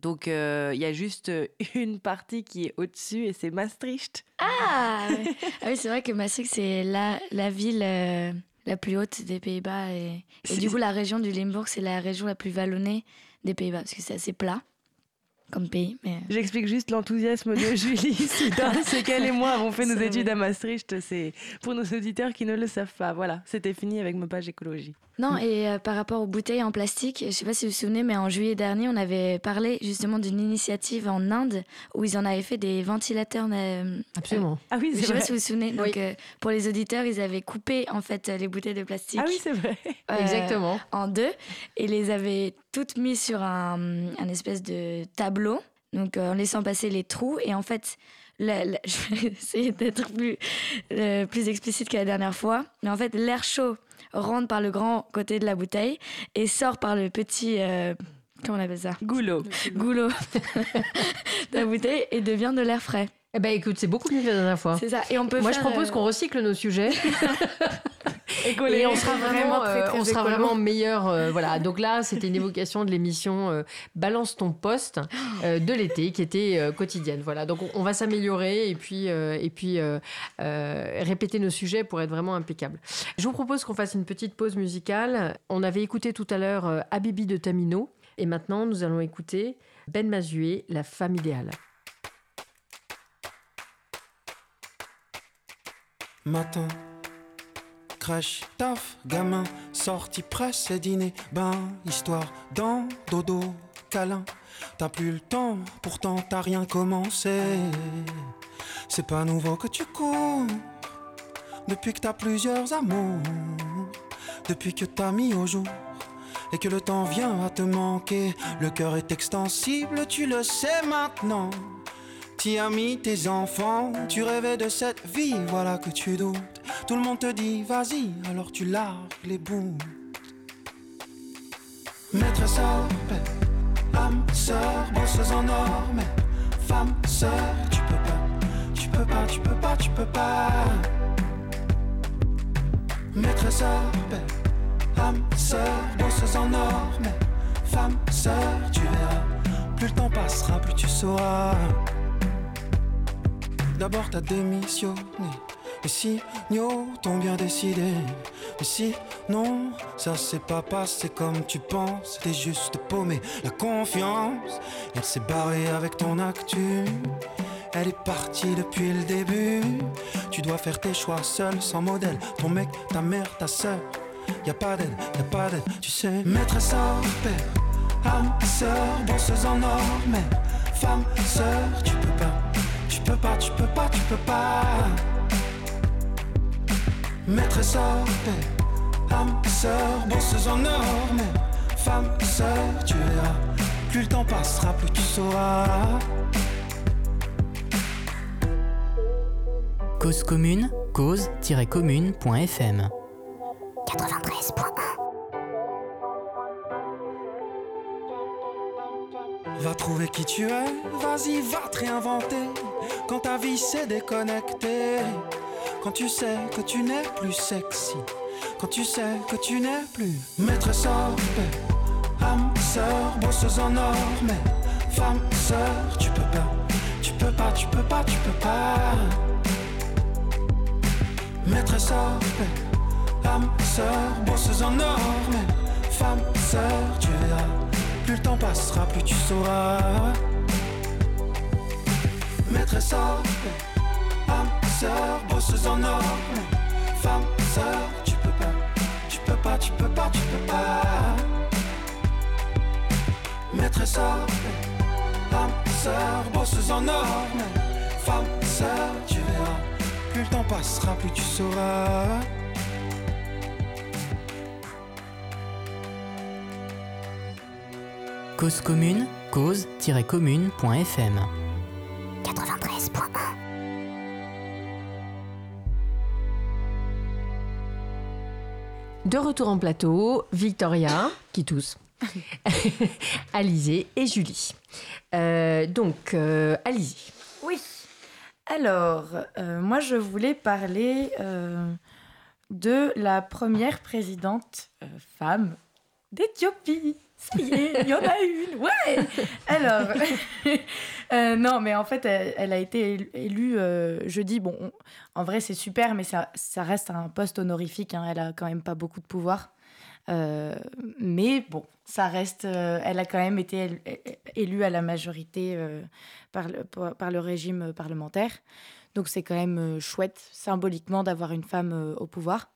Donc, euh, il y a juste une partie qui est au-dessus et c'est Maastricht. Ah, ouais. Ah oui, c'est vrai que Maastricht, c'est la, la ville euh, la plus haute des Pays-Bas. Et, et du coup, la région du Limbourg, c'est la région la plus vallonnée des Pays-Bas, parce que c'est assez plat comme pays. Mais... J'explique juste l'enthousiasme de Julie Soudain. [LAUGHS] C'est qu'elle et moi avons fait nos études vrai. à Maastricht. C'est pour nos auditeurs qui ne le savent pas. Voilà, c'était fini avec ma page écologie. Non, et euh, par rapport aux bouteilles en plastique, je sais pas si vous vous souvenez, mais en juillet dernier, on avait parlé justement d'une initiative en Inde où ils en avaient fait des ventilateurs. euh, Absolument. Ah oui, Je c'est sais pas vrai. si vous vous souvenez. Donc, Oui. euh, pour les auditeurs, ils avaient coupé en fait les bouteilles de plastique Ah oui, c'est vrai. euh, Exactement. en deux et les avaient toutes mises sur un, un espèce de tableau, donc euh, en laissant passer les trous. Et en fait, la- la- [LAUGHS] je vais essayer d'être plus, euh, plus explicite que la dernière fois, mais en fait, l'air chaud rentre par le grand côté de la bouteille et sort par le petit. euh, comment on appelle ça? Goulot. Goulot [LAUGHS] de la bouteille et devient de l'air frais. Eh ben, écoute, c'est beaucoup mieux que la dernière fois. C'est ça. Et on peut Moi, je propose euh, qu'on recycle nos sujets. [LAUGHS] et on sera vraiment très, euh, très on sera écolo. vraiment meilleur. euh, voilà. [LAUGHS] Donc là, c'était une évocation de l'émission euh, Balance ton poste euh, de l'été qui était euh, quotidienne. Voilà. Donc on, on va s'améliorer et puis euh, et puis euh, euh, répéter nos sujets pour être vraiment impeccable. Je vous propose qu'on fasse une petite pause musicale. On avait écouté tout à l'heure euh, Habibi de Tamino et maintenant nous allons écouter Ben Mazué, La femme idéale. Matin, crèche, taf, gamin, sortie presse et dîner, bain, histoire, dans, dodo, câlin. T'as plus le temps, pourtant t'as rien commencé. C'est pas nouveau que tu cours, depuis que t'as plusieurs amours, depuis que t'as mis au jour. Et que le temps vient à te manquer, le cœur est extensible, tu le sais maintenant. T'y as mis tes enfants, tu rêvais de cette vie, voilà que tu doutes. Tout le monde te dit vas-y, alors tu largues les bouts. Maîtresse à paix, âme, sœur, bosseuse en or, mais femme, sœur, tu peux pas, tu peux pas, tu peux pas, tu peux pas. Maîtresse à paix, âme, sœur, bosseuse en or, mais femme, sœur, tu verras. Plus le temps passera, plus tu sauras. D'abord t'as démissionné, les signaux t'ont bien décidé. Mais si non, ça s'est pas passé comme tu penses, t'es juste paumé. La confiance, elle s'est barrée avec ton actu. Elle est partie depuis le début. Tu dois faire tes choix seul, sans modèle. Ton mec, ta mère, ta soeur. Y a pas d'aide, y a pas d'aide, tu sais. Maîtresse à père, âme, sœur, bosseuse en or, mais femme, sœur, tu peux pas. Tu peux pas, tu peux pas, tu peux pas. Maîtresse à paix, âme, sœur, bosseuse en or, mais femme, sœur, tu verras. Plus le temps passera, plus tu sauras. Cause commune, cause-commune.fm 93.1 Va trouver qui tu es, vas-y, va te réinventer. Quand ta vie s'est déconnectée, quand tu sais que tu n'es plus sexy, quand tu sais que tu n'es plus maîtresse paix, âme, sœur, bosseuse en or, mais femme, sœur, tu peux pas, tu peux pas, tu peux pas, tu peux pas. Maîtresse paix, âme, sœur, bosseuse en or, mais femme, sœur, tu verras. Plus le temps passera, plus tu sauras. Maîtresse paix, âme, sœur, bosseuse en or, femme, sœur, tu peux pas, tu peux pas, tu peux pas, tu peux pas. Maîtresse paix, âme, sœur, bosseuse en or, femme, sœur, tu verras. Plus le temps passera, plus tu sauras. Cause commune, cause-commune.fm De retour en plateau, Victoria, qui tousse, [LAUGHS] Alizé et Julie. Euh, donc, euh, Alizé. Oui. Alors, euh, moi, je voulais parler euh, de la première présidente femme d'Éthiopie. Il y en a une, ouais Alors, [LAUGHS] euh, non, mais en fait, elle, a été élu- élue euh, jeudi. Bon, on- en vrai, c'est super, mais ça, ça reste un poste honorifique. hein, elle a quand même pas beaucoup de pouvoir. Euh, mais bon, ça reste. euh, elle a quand même été élue à la majorité par, le, par le régime parlementaire. Donc c'est quand même chouette, symboliquement, d'avoir une femme au pouvoir.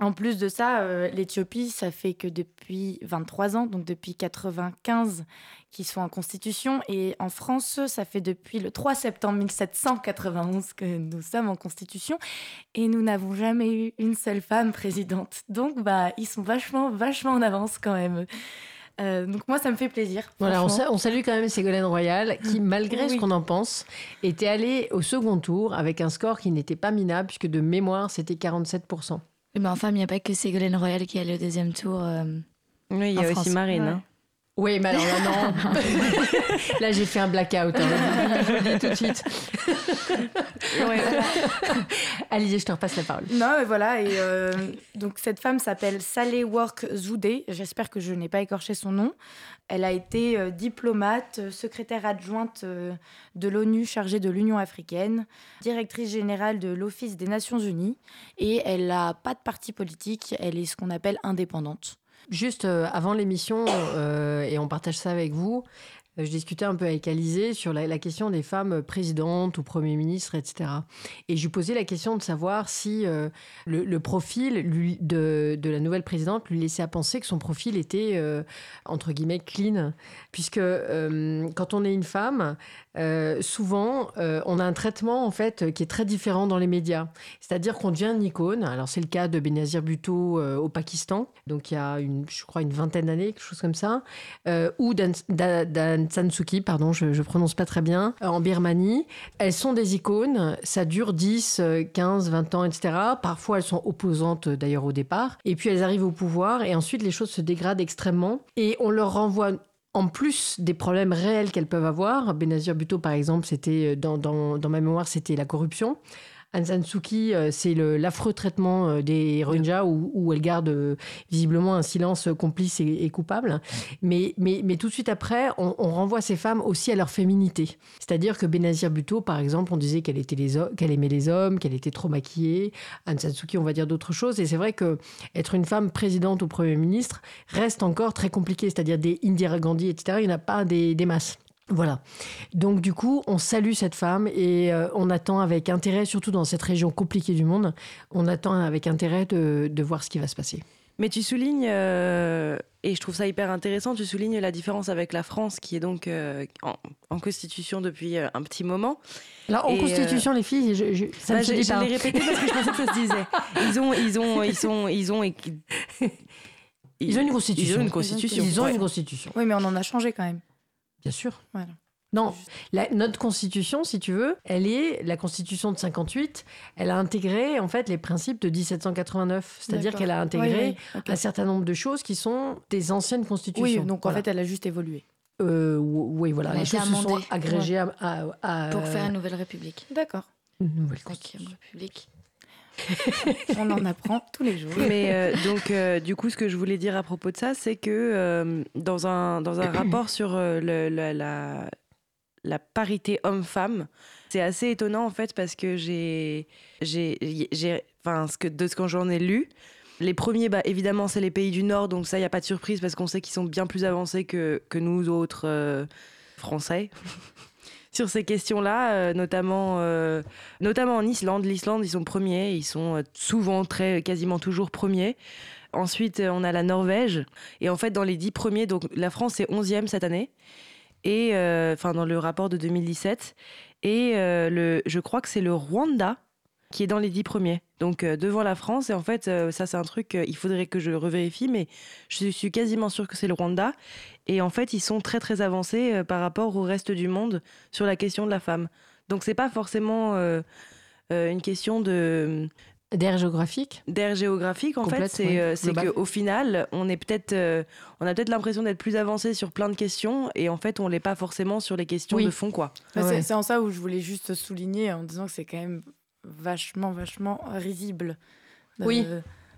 En plus de ça, euh, l'Éthiopie, ça fait que depuis 23 ans, donc depuis 95, qu'ils sont en constitution. Et en France, ça fait depuis le 3 septembre 1791 que nous sommes en constitution. Et nous n'avons jamais eu une seule femme présidente. Donc, bah, ils sont vachement, vachement en avance quand même. Euh, donc moi, ça me fait plaisir. Voilà, on, franchement. sa- on salue quand même Ségolène Royal, qui, [LAUGHS] malgré ce qu'on en pense, était allée au second tour avec un score qui n'était pas minable, puisque de mémoire, c'était 47%. Mais enfin, il n'y a pas que Ségolène Royal qui est allée au deuxième tour. euh, Oui, il y a France. aussi Marine. Ouais. hein. Oui, mais alors là, non. [LAUGHS] là, j'ai fait un blackout. hein. Je vous le dis tout de suite. [LAUGHS] Alizé, je te repasse la parole. Non, et voilà. Et euh, donc cette femme s'appelle Saleh Work Zoudé. J'espère que je n'ai pas écorché son nom. Elle a été euh, diplomate, euh, secrétaire adjointe euh, de l'ONU chargée de l'Union africaine, directrice générale de l'Office des Nations Unies. Et elle n'a pas de parti politique. Elle est ce qu'on appelle indépendante. Juste euh, avant l'émission, euh, et on partage ça avec vous, je discutais un peu avec Alizé sur la, question des femmes présidentes ou premiers ministres, etc. Et je lui posais la question de savoir si euh, le, profil de, la nouvelle présidente lui laissait à penser que son profil était, euh, entre guillemets, clean. Puisque euh, quand on est une femme, euh, souvent, euh, on a un traitement, en fait, qui est très différent dans les médias. C'est-à-dire qu'on devient une icône. Alors, c'est le cas de Benazir Bhutto euh, au Pakistan, donc il y a, une, je crois, une vingtaine d'années, quelque chose comme ça, euh, ou d'Aung Da- d'Aung San Suu Kyi, pardon, je ne prononce pas très bien, en Birmanie. Elles sont des icônes, ça dure 10, euh, 15, 20 ans, etc. Parfois, elles sont opposantes, d'ailleurs, au départ. Et puis, elles arrivent au pouvoir, et ensuite, les choses se dégradent extrêmement. Et on leur renvoie en plus des problèmes réels qu'elles peuvent avoir, Benazir Bhutto, par exemple, c'était euh, dans, dans, dans ma mémoire, c'était la corruption. Aung San Suu Kyi, euh, c'est l'affreux traitement euh, des Rohingyas où, elle garde euh, visiblement un silence complice et, coupable. Mais, tout de suite après, on, renvoie ces femmes aussi à leur féminité. C'est-à-dire que Benazir Bhutto, par exemple, on disait qu'elle aimait les hommes, qu'elle était trop maquillée. Aung San Suu Kyi, on va dire d'autres choses. Et c'est vrai que être une femme présidente ou premier ministre reste encore très compliqué. C'est-à-dire des Indira Gandhi, etc. Il n'y en a pas des, des masses. Voilà. Donc du coup, on salue cette femme et euh, on attend avec intérêt, surtout dans cette région compliquée du monde, on attend avec intérêt de, de voir ce qui va se passer. Mais tu soulignes, euh, et je trouve ça hyper intéressant, tu soulignes la différence avec la France qui est donc euh, en, en constitution depuis euh, un petit moment. Alors en Et, constitution, les filles, je- je- ça Bah, je dit je pas. l'ai répété parce que je pensais que ça se disait. Ils ont, ils ont, ils sont, ils ont. Ils ont une constitution. Ils ont une constitution. Ils ont ouais. une constitution, Oui, mais on en a changé quand même. Bien sûr. Voilà. Non, la- notre constitution, si tu veux, elle est la constitution de 58. Elle a intégré en fait les principes de 1789, c'est-à-dire D'accord. qu'elle a intégré Oui, oui, ok. un certain nombre de choses qui sont des anciennes constitutions. Oui, donc Voilà. en fait, elle a juste évolué. Euh, oui, voilà, Elle les choses se sont agrégées à, à- à- Pour faire une nouvelle république. D'accord. une nouvelle constitution. république. [LAUGHS] On en apprend tous les jours. Mais euh, donc, euh, du coup, ce que je voulais dire à propos de ça, c'est que euh, dans, un, dans un rapport sur la, la, parité homme-femme, c'est assez étonnant en fait parce que j'ai, enfin, ce de ce que j'en ai lu, les premiers, bah, évidemment, c'est les pays du Nord, donc ça, il n'y a pas de surprise parce qu'on sait qu'ils sont bien plus avancés que, que nous autres Français. Sur ces questions-là, euh, notamment, euh, notamment en Islande. L'Islande, ils sont premiers, ils sont euh, souvent, très, quasiment toujours premiers. Ensuite, on a la Norvège. Et en fait, dans les dix premiers, donc la France est 11e cette année. Et enfin, dans le rapport de 2017. Et le, je crois que c'est le Rwanda qui est dans les dix premiers. Donc devant la France. Et en fait, ça, c'est un truc, il faudrait que je revérifie, mais je suis quasiment sûre que c'est le Rwanda. Et en fait, ils sont très, très avancés euh, par rapport au reste du monde sur la question de la femme. Donc, c'est pas forcément euh, euh, une question de D'air géographique d'aire géographique en fait Complète, c'est euh, qu'au final on est peut-être euh, on a peut-être l'impression d'être plus avancé sur plein de questions et en fait on l'est pas forcément sur les questions Oui. de fond quoi Bah, Ouais. c'est- C'est en ça où je voulais juste souligner en disant que c'est quand même vachement, vachement risible de, Oui.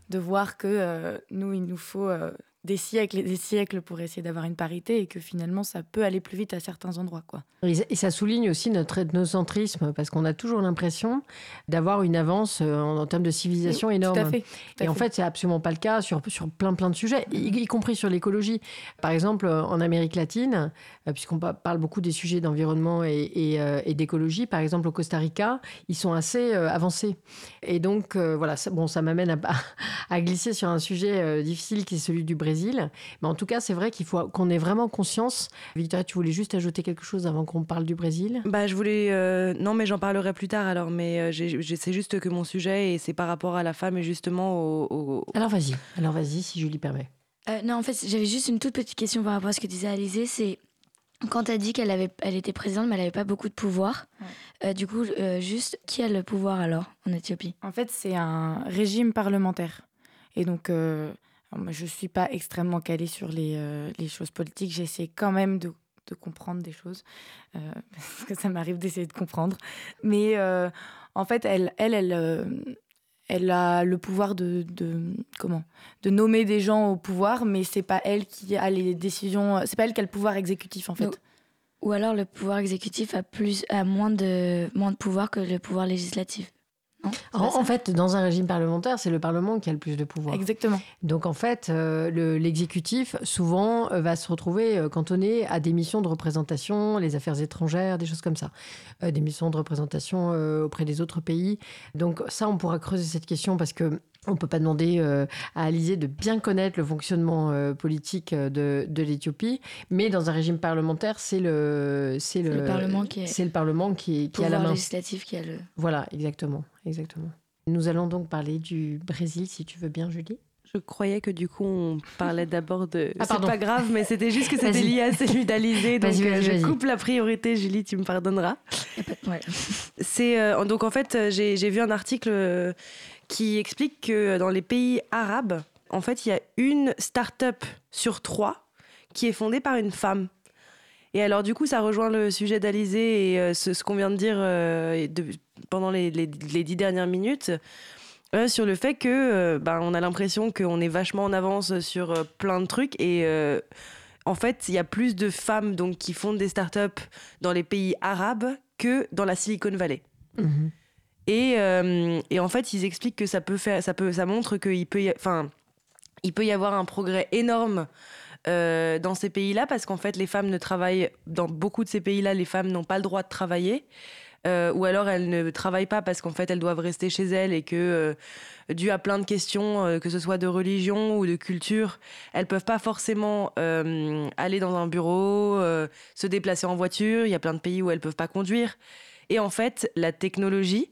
de voir que euh, nous, il nous faut euh, des siècles et des siècles pour essayer d'avoir une parité et que finalement, ça peut aller plus vite à certains endroits. Quoi. Et ça souligne aussi notre ethnocentrisme, parce qu'on a toujours l'impression d'avoir une avance euh, en, en termes de civilisation énorme. Tout à fait. tout à Et en fait, c'est absolument pas le cas sur, sur plein plein de sujets, y, y compris sur l'écologie. Par exemple, en Amérique latine, euh, puisqu'on pa- parle beaucoup des sujets d'environnement et, et, euh, et d'écologie, par exemple au Costa Rica, ils sont assez euh, avancés. Et donc, euh, voilà, ça, bon, ça m'amène à, [LAUGHS] à glisser sur un sujet difficile qui est celui du Brésil. Mais en tout cas, c'est vrai qu'il faut qu'on ait vraiment conscience. Victoria, tu voulais juste ajouter quelque chose avant qu'on parle du Brésil? Bah je voulais euh, non mais j'en parlerai plus tard alors mais euh, c'est juste que mon sujet et c'est par rapport à la femme et justement au, au- Alors vas-y, alors vas-y, si Julie permet. Euh, non, en fait, j'avais juste une toute petite question par rapport à ce que disait Alizé. C'est quand tu as dit qu'elle avait, elle était présidente, mais elle n'avait pas beaucoup de pouvoir. Euh, du coup, euh, juste, qui a le pouvoir alors en Éthiopie? En fait, c'est un régime parlementaire. Et donc, euh, moi, je ne suis pas extrêmement calée sur les, euh, les choses politiques. J'essaie quand même de, de comprendre des choses, euh, [LAUGHS] parce que ça m'arrive d'essayer de comprendre. Mais euh, en fait, elle, elle, elle, elle a le pouvoir de, de, comment de nommer des gens au pouvoir, mais c'est pas elle qui a les décisions. C'est pas elle qui a le pouvoir exécutif, en fait. Donc, Ou alors le pouvoir exécutif a, plus, a moins, de, moins de pouvoir que le pouvoir législatif En, fait, dans un régime parlementaire, c'est le Parlement qui a le plus de pouvoir. Exactement. Donc en fait, euh, le- l'exécutif souvent euh, va se retrouver euh, cantonné à des missions de représentation, les affaires étrangères, des choses comme ça, des missions de représentation auprès des autres pays. Donc ça, on pourra creuser cette question parce que on peut pas demander euh, à Alizé de bien connaître le fonctionnement euh, politique euh, de, de l'Éthiopie, mais dans un régime parlementaire, c'est le c'est le Parlement qui est- c'est le Parlement qui, qui a la pouvoir main. législatif qui a le. Voilà, exactement, exactement. Nous allons donc parler du Brésil, si tu veux bien, Julie. je croyais que du coup on parlait d'abord de Ah, c'est pas grave mais c'était juste que c'était lié à celui d'Alizé donc Vas-y, vas-y, je coupe la priorité Julie tu me pardonneras Ouais. C'est euh, donc en fait j'ai j'ai vu un article euh, qui explique que dans les pays arabes, en fait, il y a une start-up sur trois qui est fondée par une femme. Et alors du coup, ça rejoint le sujet d'Alizé et euh, ce, qu'on vient de dire euh, pendant les, dix dernières minutes. euh, sur le fait que ben, on a l'impression qu'on est vachement en avance sur plein de trucs et en fait il y a plus de femmes donc qui fondent des startups dans les pays arabes que dans la Silicon Valley. Mhm. Et, euh, et en fait, ils expliquent que ça peut faire, ça peut, ça montre qu'il peut, enfin, il peut y avoir un progrès énorme euh, dans ces pays-là parce qu'en fait, les femmes ne travaillent dans beaucoup de ces pays-là, les femmes n'ont pas le droit de travailler. Euh, ou alors elles ne travaillent pas parce qu'en fait elles doivent rester chez elles et que, euh, dû à plein de questions, que ce soit de religion ou de culture, elles peuvent pas forcément aller dans un bureau, se déplacer en voiture. Il y a plein de pays où elles peuvent pas conduire. Et en fait, la technologie,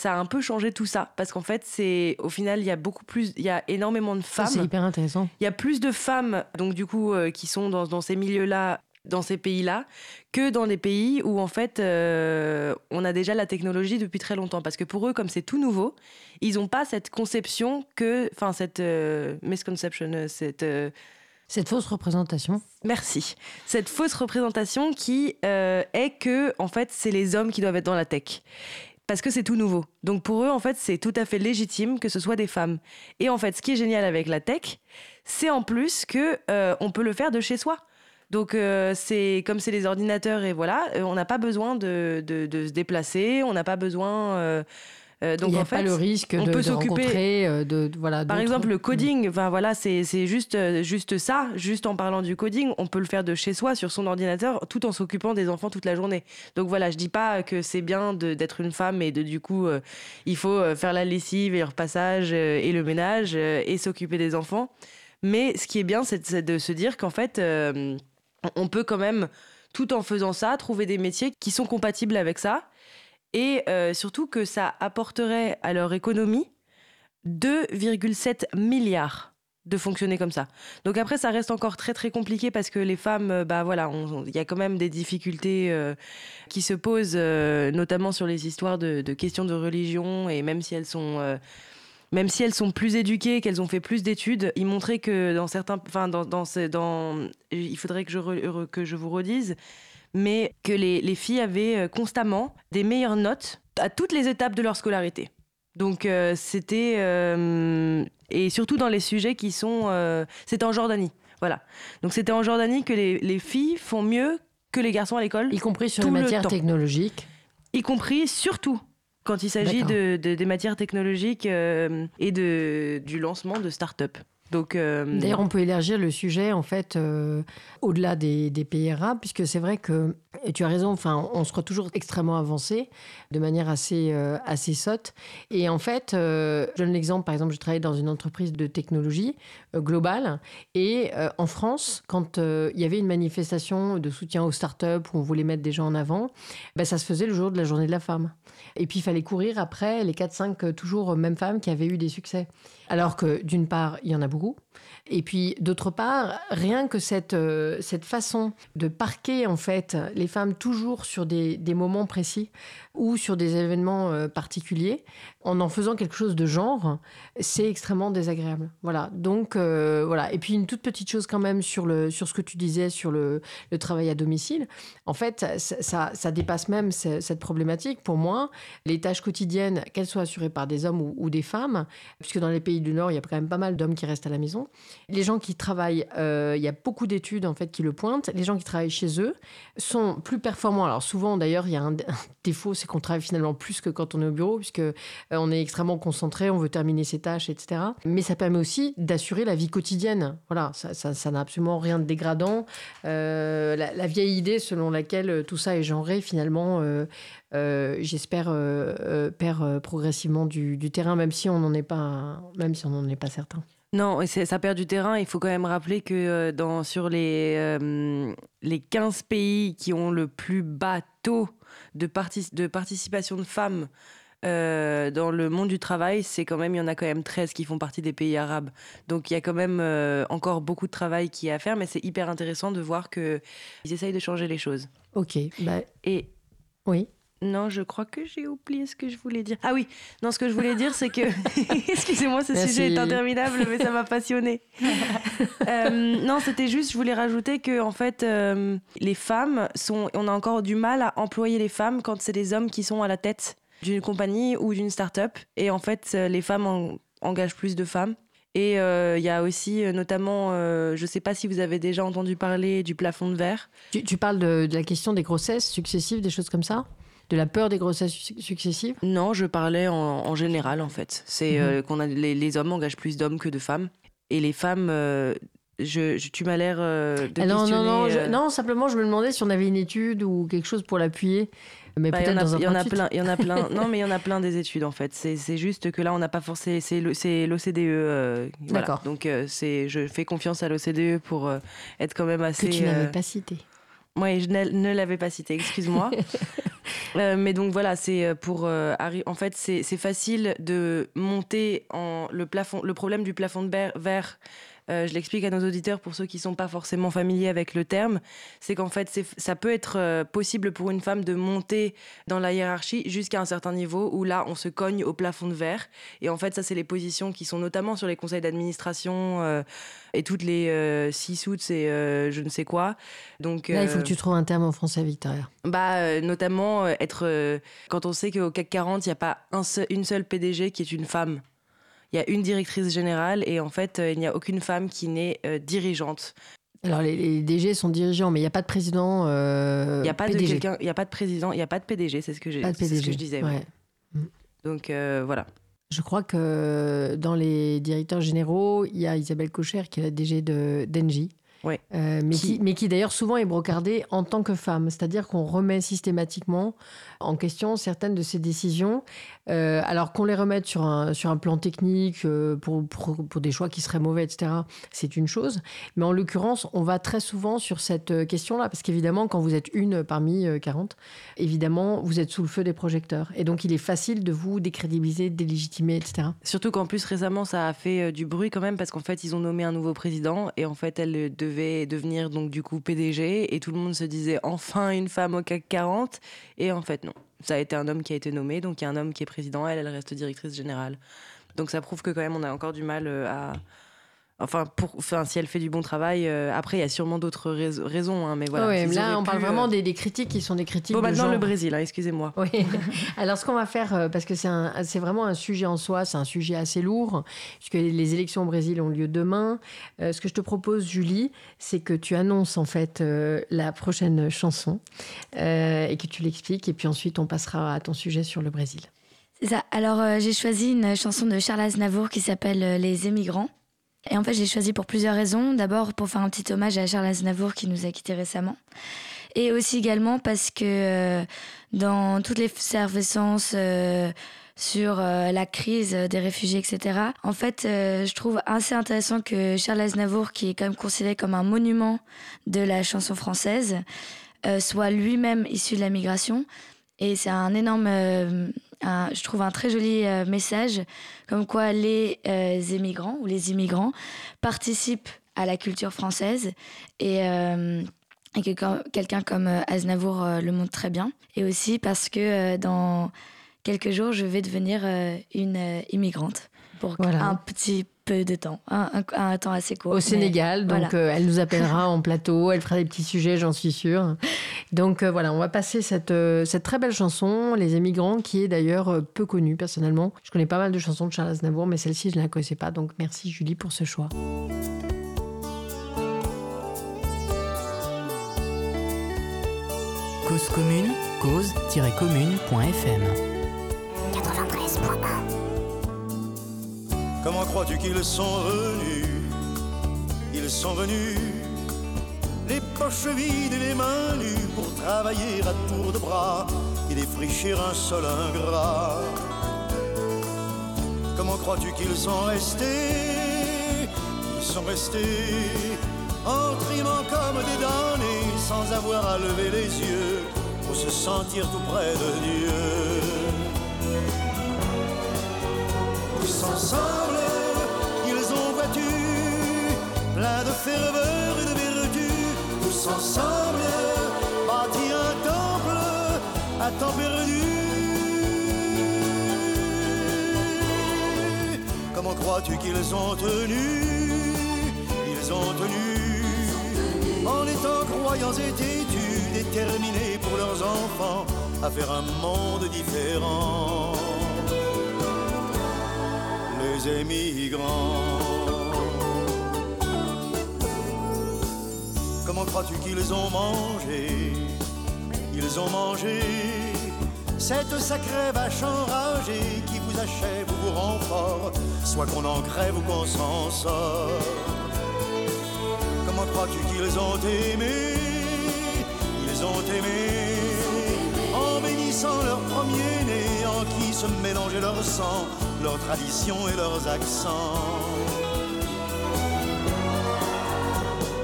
Ça a un peu changé tout ça parce qu'en fait, c'est au final, il y a beaucoup plus, il y a énormément de Ça, c'est femmes. hyper intéressant. Il y a plus de femmes, donc du coup, euh, qui sont dans, dans ces milieux-là, dans ces pays-là, que dans des pays où en fait, euh, on a déjà la technologie depuis très longtemps. Parce que pour eux, comme c'est tout nouveau, ils n'ont pas cette conception que, enfin, cette euh, misconception, cette Cette fausse représentation. Merci. Cette fausse représentation qui euh, est que, en fait, c'est les hommes qui doivent être dans la tech. Parce que c'est tout nouveau. Donc pour eux, en fait, c'est tout à fait légitime que ce soit des femmes. Et en fait, ce qui est génial avec la tech, c'est en plus que euh, on peut le faire de chez soi. Donc euh, c'est comme c'est les ordinateurs et voilà, euh, on n'a pas besoin de, se déplacer, on n'a pas besoin. Euh, donc Il n'y a en fait, pas le risque on de, peut s'occuper- euh, de, de- voilà. par exemple, le coding, enfin voilà, c'est juste, euh, juste ça. Juste en parlant du coding, on peut le faire de chez soi, sur son ordinateur, tout en s'occupant des enfants toute la journée. Donc voilà, je dis pas que c'est bien d'être une femme et de du coup, euh, il faut faire la lessive et le repassage euh, et le ménage et s'occuper des enfants. Mais ce qui est bien, c'est de se dire qu'en fait, on peut quand même, tout en faisant ça, trouver des métiers qui sont compatibles avec ça. Et euh, surtout que ça apporterait à leur économie 2,7 milliards de fonctionner comme ça. Donc après, ça reste encore très très compliqué parce que les femmes, euh, bah voilà, il y a quand même des difficultés euh, qui se posent, notamment sur les histoires de, questions de religion et même si elles sont même si elles sont plus éduquées, qu'elles ont fait plus d'études, ils montraient que dans certains, enfin dans, dans, il faudrait que je que je vous redise, mais que les, les filles avaient euh, constamment des meilleures notes à toutes les étapes de leur scolarité. Donc euh, c'était euh, et surtout dans les sujets qui sont, euh, c'était en Jordanie, voilà. Donc c'était en Jordanie que les, les filles font mieux que les garçons à l'école, Y compris sur les le matières technologiques. y compris surtout quand il s'agit de, de- des matières technologiques et de, du lancement de start-up. Donc, euh, D'ailleurs, on peut élargir le sujet en fait euh, au-delà des, pays arabes, puisque c'est vrai que et tu as raison. Enfin, on se croit toujours extrêmement avancé, de manière assez euh, assez sotte. Et en fait, je donne l'exemple. Par exemple, je travaille dans une entreprise de technologie globale, et en France, quand il y avait une manifestation de soutien aux startups où on voulait mettre des gens en avant, ben, ça se faisait le jour de la journée de la femme. Et puis, il fallait courir après les 4-5 euh, toujours mêmes femmes qui avaient eu des succès. Alors que d'une part, il y en a beaucoup. Et puis d'autre part, rien que cette, euh, cette façon de parquer en fait les femmes toujours sur des, des moments précis ou sur des événements euh, particuliers, en en faisant quelque chose de genre, c'est extrêmement désagréable. Voilà. Donc euh, voilà. Et puis une toute petite chose quand même sur, le, sur ce que tu disais sur le, travail à domicile. En fait, ça, ça, dépasse même ce- cette problématique. Pour moi, les tâches quotidiennes, qu'elles soient assurées par des hommes ou, ou des femmes, puisque dans les pays du Nord, il y a quand même pas mal d'hommes qui restent à la maison. Les gens qui travaillent, euh, il y a beaucoup d'études en fait qui le pointent. Les gens qui travaillent chez eux sont plus performants. Alors souvent, d'ailleurs, il y a un, un défaut, c'est qu'on travaille finalement plus que quand on est au bureau, puisque euh, on est extrêmement concentré, on veut terminer ses tâches, etc. Mais ça permet aussi d'assurer la vie quotidienne. Voilà, ça n'a absolument rien de dégradant. Euh, la, vieille idée selon laquelle euh, tout ça est genré, finalement, j'espère, perd progressivement du, du terrain, même si on n'en est pas, même si on n'en est pas certain. Non, ça perd du terrain. Il faut quand même rappeler que euh, dans, sur les, euh, les 15 pays qui ont le plus bas taux de, partic- de participation de femmes euh, dans le monde du travail, c'est quand même, il y en a quand même 13 qui font partie des pays arabes. Donc il y a quand même euh, encore beaucoup de travail qui est à faire, mais c'est hyper intéressant de voir qu'ils essayent de changer les choses. Ok, bah, Et oui. Non, je crois que j'ai oublié ce que je voulais dire. Ah oui, non, ce que je voulais dire, c'est que. [LAUGHS] [LAUGHS] Excusez-moi, ce Merci. sujet est interminable, mais ça m'a passionné. [LAUGHS] non, c'était juste, je voulais rajouter que, en fait, euh, les femmes sont. On a encore du mal à employer les femmes quand c'est des hommes qui sont à la tête d'une compagnie ou d'une start-up. Et en fait, euh, les femmes en- engagent plus de femmes. Et euh, il y a aussi, euh, notamment, euh, je ne sais pas si vous avez déjà entendu parler du plafond de verre. Tu, tu parles de, de la question des grossesses successives, des choses comme ça? De la peur des grossesses su- successives Non, je parlais en, en général en fait. C'est Mhm. euh, qu'on a les, les hommes engagent plus d'hommes que de femmes et les femmes. euh, je, je- tu m'as l'air euh, de Ah non, non, questionner, non, je- non, simplement je me demandais si on avait une étude ou quelque chose pour l'appuyer. Mais bah, peut-être dans un il y en a 38. plein, il y en a plein. [LAUGHS] non, mais il y en a plein des études en fait. C'est juste que là, on n'a pas forcé. C'est l'OCDE. euh, voilà. D'accord. Donc euh, c'est, je fais confiance à l'OCDE pour être quand même assez. Que tu n'avais pas cité. Oui, je ne, l'avais pas cité, excuse-moi. [LAUGHS] Euh, mais donc voilà, c'est euh, pour euh, en fait c'est facile de monter en le plafond le problème du plafond de verre. Euh, je l'explique à nos auditeurs pour ceux qui sont pas forcément familiers avec le terme, c'est qu'en fait ça peut être euh, possible pour une femme de monter dans la hiérarchie jusqu'à un certain niveau où là on se cogne au plafond de verre et en fait ça c'est les positions qui sont notamment sur les conseils d'administration euh, et toutes les six suits et je ne sais quoi. Donc Là, il faut que tu trouves un terme en français, Victoria. bah, notamment être. quand on sait qu'au CAC 40, il n'y a pas un seul- une seule PDG qui est une femme. Il y a une directrice générale et en fait, euh, il n'y a aucune femme qui n'est euh, dirigeante. Alors, les, les DG sont dirigeants, mais il n'y a pas de président. euh, Il n'y a pas de PDG. quelqu'un, il y a pas de président, il n'y a pas de PDG, c'est ce que j'ai, ce que je disais. ouais. Donc euh, voilà. Je crois que dans les directeurs généraux, il y a Isabelle Cocher qui est la DG de d'Engie. Euh, mais qui, Qui- mais qui d'ailleurs souvent est brocardée en tant que femme. C'est-à-dire qu'on remet systématiquement en question certaines de ces décisions, euh, alors qu'on les remette sur un, sur un plan technique euh, pour, pour, pour des choix qui seraient mauvais, etc. C'est une chose. Mais en l'occurrence, on va très souvent sur cette question-là, parce qu'évidemment, quand vous êtes une parmi euh, 40, évidemment, vous êtes sous le feu des projecteurs. Et donc, il est facile de vous décrédibiliser, délégitimer, etc. Surtout qu'en plus récemment, ça a fait du bruit quand même parce qu'en fait, ils ont nommé un nouveau président et en fait, elle euh, devenir donc du coup PDG et tout le monde se disait enfin une femme au CAC 40 et en fait non. Ça a été un homme qui a été nommé, donc il y a un homme qui est président, elle, elle reste directrice générale. Donc ça prouve que quand même on a encore du mal euh, à... Enfin, pour... enfin, si elle fait du bon travail, euh, après il y a sûrement d'autres rais- raisons, hein, mais voilà. Ouais, Ils là, on parle vraiment euh, des, des critiques qui sont des critiques. Bon, de maintenant genre. le Brésil, hein, excusez-moi. Oui. [LAUGHS] Alors, ce qu'on va faire, euh, parce que c'est vraiment un sujet en soi, c'est un sujet assez lourd, puisque les élections au Brésil ont lieu demain. Euh, ce que je te propose, Julie, c'est que tu annonces en fait euh, la prochaine chanson euh, et que tu l'expliques, et puis ensuite on passera à ton sujet sur le Brésil. C'est ça. Alors, euh, j'ai choisi une chanson de Charles Aznavour qui s'appelle Les émigrants. Et en fait, j'ai choisi pour plusieurs raisons. D'abord, pour faire un petit hommage à Charles Aznavour qui nous a quittés récemment. Et aussi également parce que euh, dans toutes les effervescences euh, sur euh, la crise des réfugiés, etc., en fait, je trouve assez intéressant que Charles Aznavour, qui est quand même considéré comme un monument de la chanson française, soit lui-même issu de la migration. Et c'est un énorme, un- je trouve un très joli euh, message, comme quoi les euh, émigrants ou les immigrants participent à la culture française et, euh, et que quelqu'un comme euh, Aznavour euh, le montre très bien. Et aussi parce que euh, dans quelques jours, je vais devenir euh, une euh, immigrante pour Voilà. un petit peu de temps, un, un- un temps assez court. Au Sénégal, donc voilà. euh, elle nous [LAUGHS] appellera en plateau, elle fera des petits sujets, j'en suis sûre. Donc euh, voilà, on va passer cette, euh, cette très belle chanson, Les émigrants, qui est d'ailleurs euh, peu connue personnellement. Je connais pas mal de chansons de Charles Aznavour, mais celle-ci, je ne la connaissais pas. Donc merci Julie pour ce choix. Cause commune, cause-commune.fm Comment crois-tu qu'ils sont venus? Ils sont venus les poches vides et les mains nues pour travailler à tour de bras et défricher un sol ingrat. Comment crois-tu qu'ils sont restés? Ils sont restés en trimant comme des damnés sans avoir à lever les yeux pour se sentir tout près de Dieu. Ensemble, ils ont battu plein de ferveur et de vertu. Tous ensemble, bâti un temple à temps perdu. Comment crois-tu qu'ils ont tenu? Ils ont tenu en étant croyants et têtus, déterminés pour leurs enfants à faire un monde différent Comment crois-tu qu'ils ont mangé? Ils ont mangé cette sacrée vache enragée qui vous achève ou vous rend fort, soit qu'on en crève ou qu'on s'en sort. Comment crois-tu qu'ils ont aimé? Ils ont aimé en bénissant leur premier-né, en qui se mélangeait leur sang, leurs traditions et leurs accents.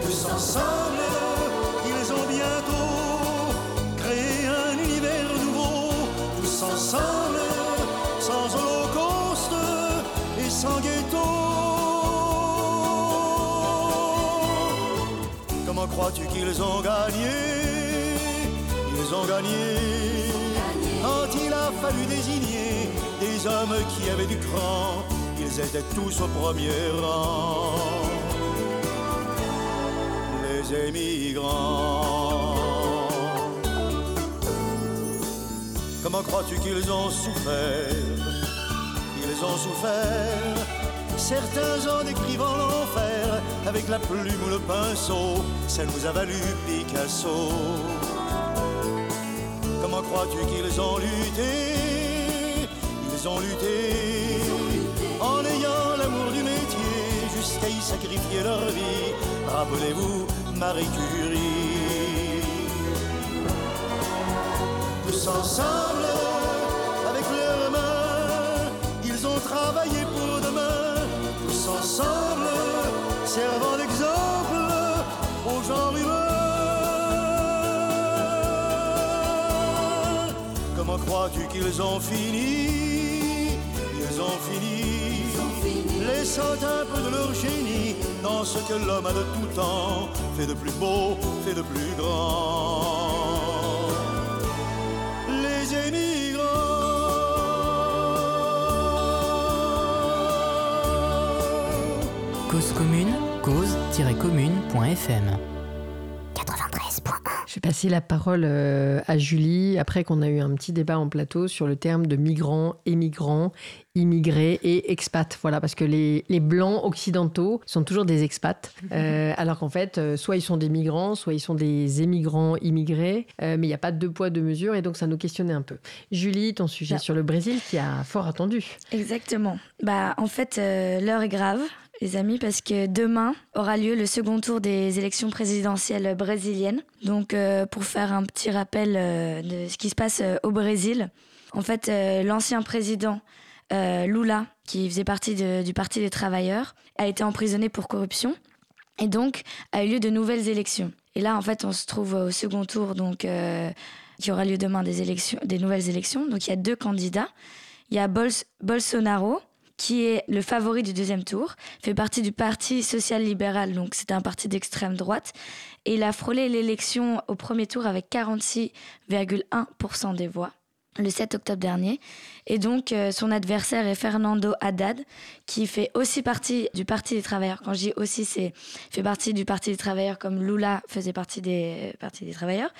Tous ensemble, ils ont bientôt créé un univers nouveau. Tous ensemble, sans holocauste et sans ghetto. Comment crois-tu qu'ils ont gagné? Ils ont gagné quand il a fallu désigner des hommes qui avaient du cran. Ils étaient tous au premier rang. Les émigrants. Comment crois-tu qu'ils ont souffert? Ils ont souffert. Certains en écrivant l'enfer avec la plume ou le pinceau, ça nous a valu Picasso. Crois-tu qu'ils ont lutté? Ils ont lutté en ayant l'amour du métier jusqu'à y sacrifier leur vie. Rappelez-vous Marie Curie. Tous ensemble, avec leurs mains, ils ont travaillé pour demain. Tous ensemble, servant d'exemple crois-tu qu'ils ont fini? Ils ont fini, laissant un peu de leur génie dans ce que l'homme a de tout temps fait de plus beau, fait de plus grand. Les émigrants. Cause commune, cause-commune.fm 93.1 Je vais passer la parole euh, à Julie, après qu'on a eu un petit débat en plateau sur le terme de migrants, émigrants, immigrés et expats. Voilà, parce que les, les blancs occidentaux sont toujours des expats, euh, alors qu'en fait, euh, soit ils sont des migrants, soit ils sont des émigrants immigrés, euh, mais il n'y a pas de deux poids, deux mesures, et donc ça nous questionnait un peu. Julie, ton sujet Bien. sur le Brésil qui a fort attendu. Exactement. Bah, en fait, l'heure est grave, les amis, parce que demain aura lieu le second tour des élections présidentielles brésiliennes. Donc, euh, pour faire un petit rappel euh, de ce qui se passe euh, au Brésil, en fait, l'ancien président Lula, qui faisait partie du Parti des travailleurs, a été emprisonné pour corruption. Et donc, a eu lieu de nouvelles élections. Et là, en fait, on se trouve au second tour, donc, qui aura lieu demain des, élections, des nouvelles élections. Donc, il y a deux candidats. Il y a Bols- Bolsonaro, qui est le favori du deuxième tour, fait partie du Parti social-libéral, donc c'est un parti d'extrême droite. Et il a frôlé l'élection au premier tour avec 46,1% des voix le 7 octobre dernier. Et donc, euh, son adversaire est Fernando Haddad, qui fait aussi partie du Parti des travailleurs. Quand je dis aussi, c'est fait partie du Parti des travailleurs comme Lula faisait partie des Partis des travailleurs,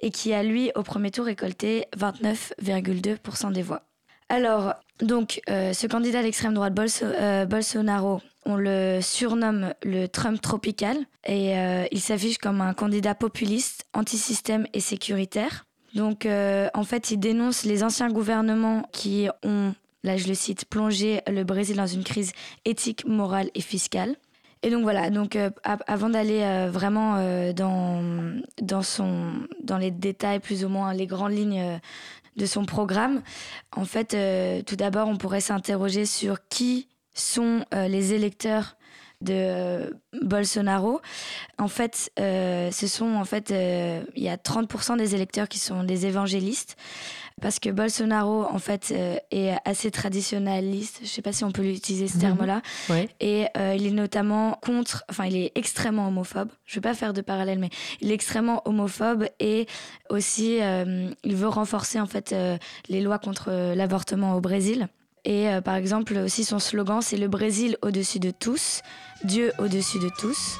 et qui a, lui, au premier tour, récolté 29,2% des voix. Alors, donc, euh, ce candidat d'extrême droite, euh, Bolsonaro, on le surnomme le Trump tropical, et euh, il s'affiche comme un candidat populiste, anti-système et sécuritaire. Donc, en fait, il dénonce les anciens gouvernements qui ont, là je le cite, plongé le Brésil dans une crise éthique, morale et fiscale. Et donc voilà, donc av- avant d'aller vraiment dans, dans, les détails, plus ou moins les grandes lignes de son programme, en fait, euh, tout d'abord, on pourrait s'interroger sur qui sont euh, les électeurs de euh, Bolsonaro. En fait, ce sont en fait, il y a 30% des électeurs qui sont des évangélistes, parce que Bolsonaro en fait euh, est assez traditionnaliste. Je sais pas si on peut utiliser ce Mhm. terme-là. Ouais. Et euh, il est notamment contre, enfin, il est extrêmement homophobe. Je vais pas faire de parallèle, mais il est extrêmement homophobe et aussi, euh, il veut renforcer en fait euh, les lois contre l'avortement au Brésil. Et euh, par exemple, aussi son slogan, c'est le Brésil au-dessus de tous, Dieu au-dessus de tous.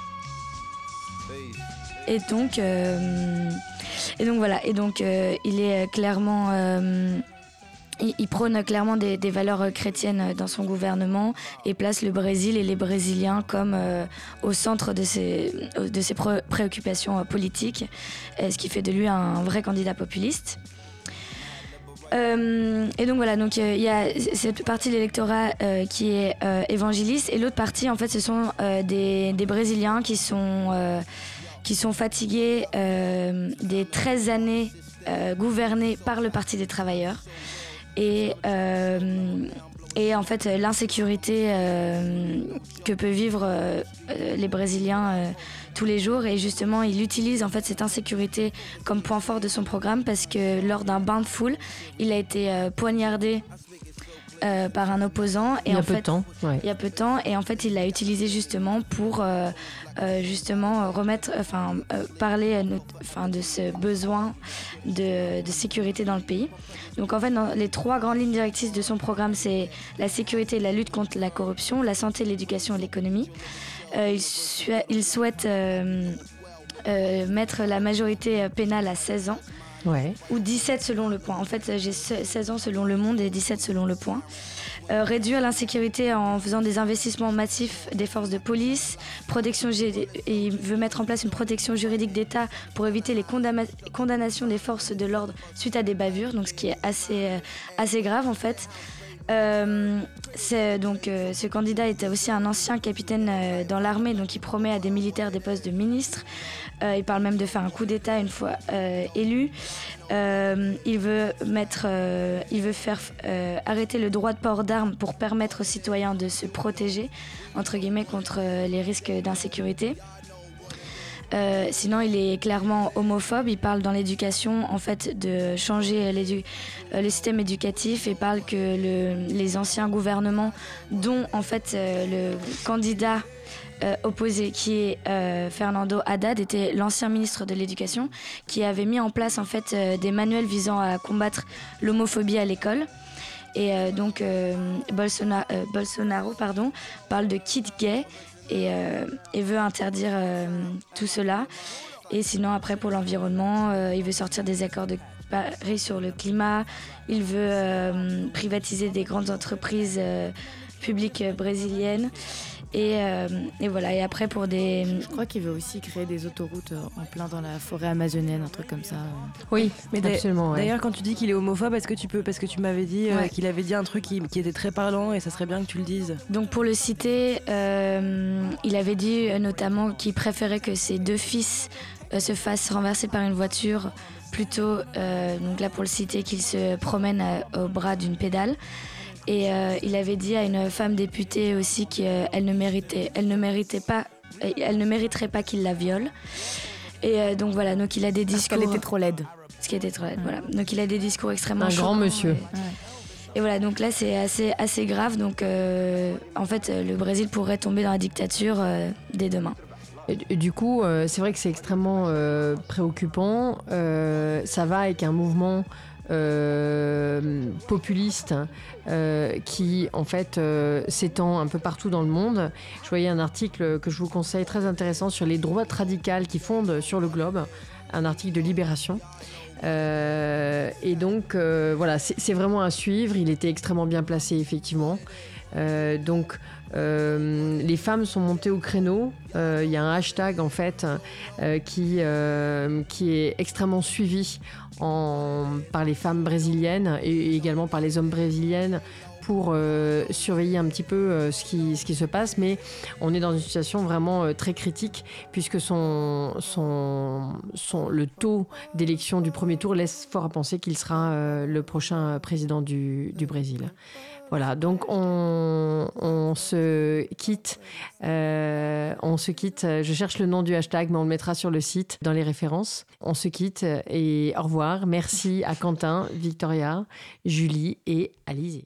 Et donc, euh, et donc voilà. Et donc, euh, il est clairement, euh, il, prône clairement des, valeurs chrétiennes dans son gouvernement et place le Brésil et les Brésiliens comme au centre de ses, préoccupations politiques, ce qui fait de lui un vrai candidat populiste. Et donc voilà, donc il y a cette partie de l'électorat qui est évangéliste et l'autre partie en fait ce sont des, Brésiliens qui sont qui sont fatigués euh, des 13 années euh, gouvernées par le Parti des travailleurs. Et euh, et en fait l'insécurité que peuvent vivre les Brésiliens tous les jours. Et justement il utilise en fait cette insécurité comme point fort de son programme parce que lors d'un bain de foule il a été poignardé euh, par un opposant. Et il y a peu de temps. Il y a peu de temps. Et en fait, il l'a utilisé justement pour euh, euh, justement remettre, enfin, parler enfin, de ce besoin de, de, sécurité dans le pays. Donc en fait, dans les trois grandes lignes directrices de son programme, c'est la sécurité et la lutte contre la corruption, la santé, l'éducation et l'économie. il, il, souhaite mettre la majorité pénale à 16 ans. Ou 17 selon le point. En fait, j'ai 16 ans selon le monde et 17 selon le point. Euh, réduire l'insécurité en faisant des investissements massifs des forces de police, protection il veut mettre en place une protection juridique d'État pour éviter les condamnations des forces de l'ordre suite à des bavures, donc ce qui est assez, euh, assez grave en fait. Euh, donc, euh, ce candidat était aussi un ancien capitaine euh, dans l'armée, donc il promet à des militaires des postes de ministre. il parle même de faire un coup d'État une fois élu. il veut mettre, il veut faire arrêter le droit de port d'armes pour permettre aux citoyens de se protéger entre guillemets contre les risques d'insécurité. Euh, sinon, il est clairement homophobe. Il parle dans l'éducation, en fait, de changer euh, le système éducatif et parle que les anciens gouvernements, dont en fait euh, le candidat opposé, qui est Fernando Haddad, était l'ancien ministre de l'Éducation, qui avait mis en place en fait des manuels visant à combattre l'homophobie à l'école. Et donc Bolsonaro, pardon, parle de kit gay euh, et, veut interdire euh, tout cela. Et sinon, après, pour l'environnement, euh, il veut sortir des accords de Paris sur le climat. Il veut privatiser des grandes entreprises publiques brésiliennes. Euh, et, voilà, et après pour des... Je crois qu'il veut aussi créer des autoroutes euh, en plein dans la forêt amazonienne, un truc comme ça. Oui, mais absolument. D'ailleurs, quand tu dis qu'il est homophobe, est-ce que tu peux, parce que tu m'avais dit euh, qu'il avait dit un truc qui, était très parlant et ça serait bien que tu le dises. Donc pour le citer, il avait dit notamment qu'il préférait que ses deux fils se fassent renverser par une voiture plutôt, donc là pour le citer, qu'il se promène au bras d'une pédale. Et euh, il avait dit à une femme députée aussi qu'elle ne méritait, elle ne méritait pas, elle ne mériterait pas qu'il la viole. Et euh, donc voilà, donc il a des discours. Parce qu'elle était trop laide. Ce qui était trop laide, voilà. Donc il a des discours extrêmement. Un grand monsieur. Et, voilà, donc là c'est assez, assez grave. Donc euh, en fait, le Brésil pourrait tomber dans la dictature dès demain. Et, du coup, c'est vrai que c'est extrêmement préoccupant. ça va avec un mouvement euh, populiste euh, qui en fait euh, s'étend un peu partout dans le monde. Je voyais un article que je vous conseille très intéressant sur les droites radicales qui fondent sur le globe, un article de Libération. et donc voilà, c'est vraiment à suivre. Il était extrêmement bien placé effectivement. donc euh, les femmes sont montées au créneau. Euh, il y a un hashtag en fait euh, qui, qui est extrêmement suivi par les femmes brésiliennes et, également par les hommes brésiliennes pour surveiller un petit peu ce, qui, ce qui se passe, mais on est dans une situation vraiment très critique puisque le taux d'élection du premier tour laisse fort à penser qu'il sera le prochain président du, du Brésil. Voilà, donc on, se quitte. Euh, on se quitte. Je cherche le nom du hashtag, mais on le mettra sur le site dans les références. On se quitte et au revoir. Merci à Quentin, Victoria, Julie et Alizé.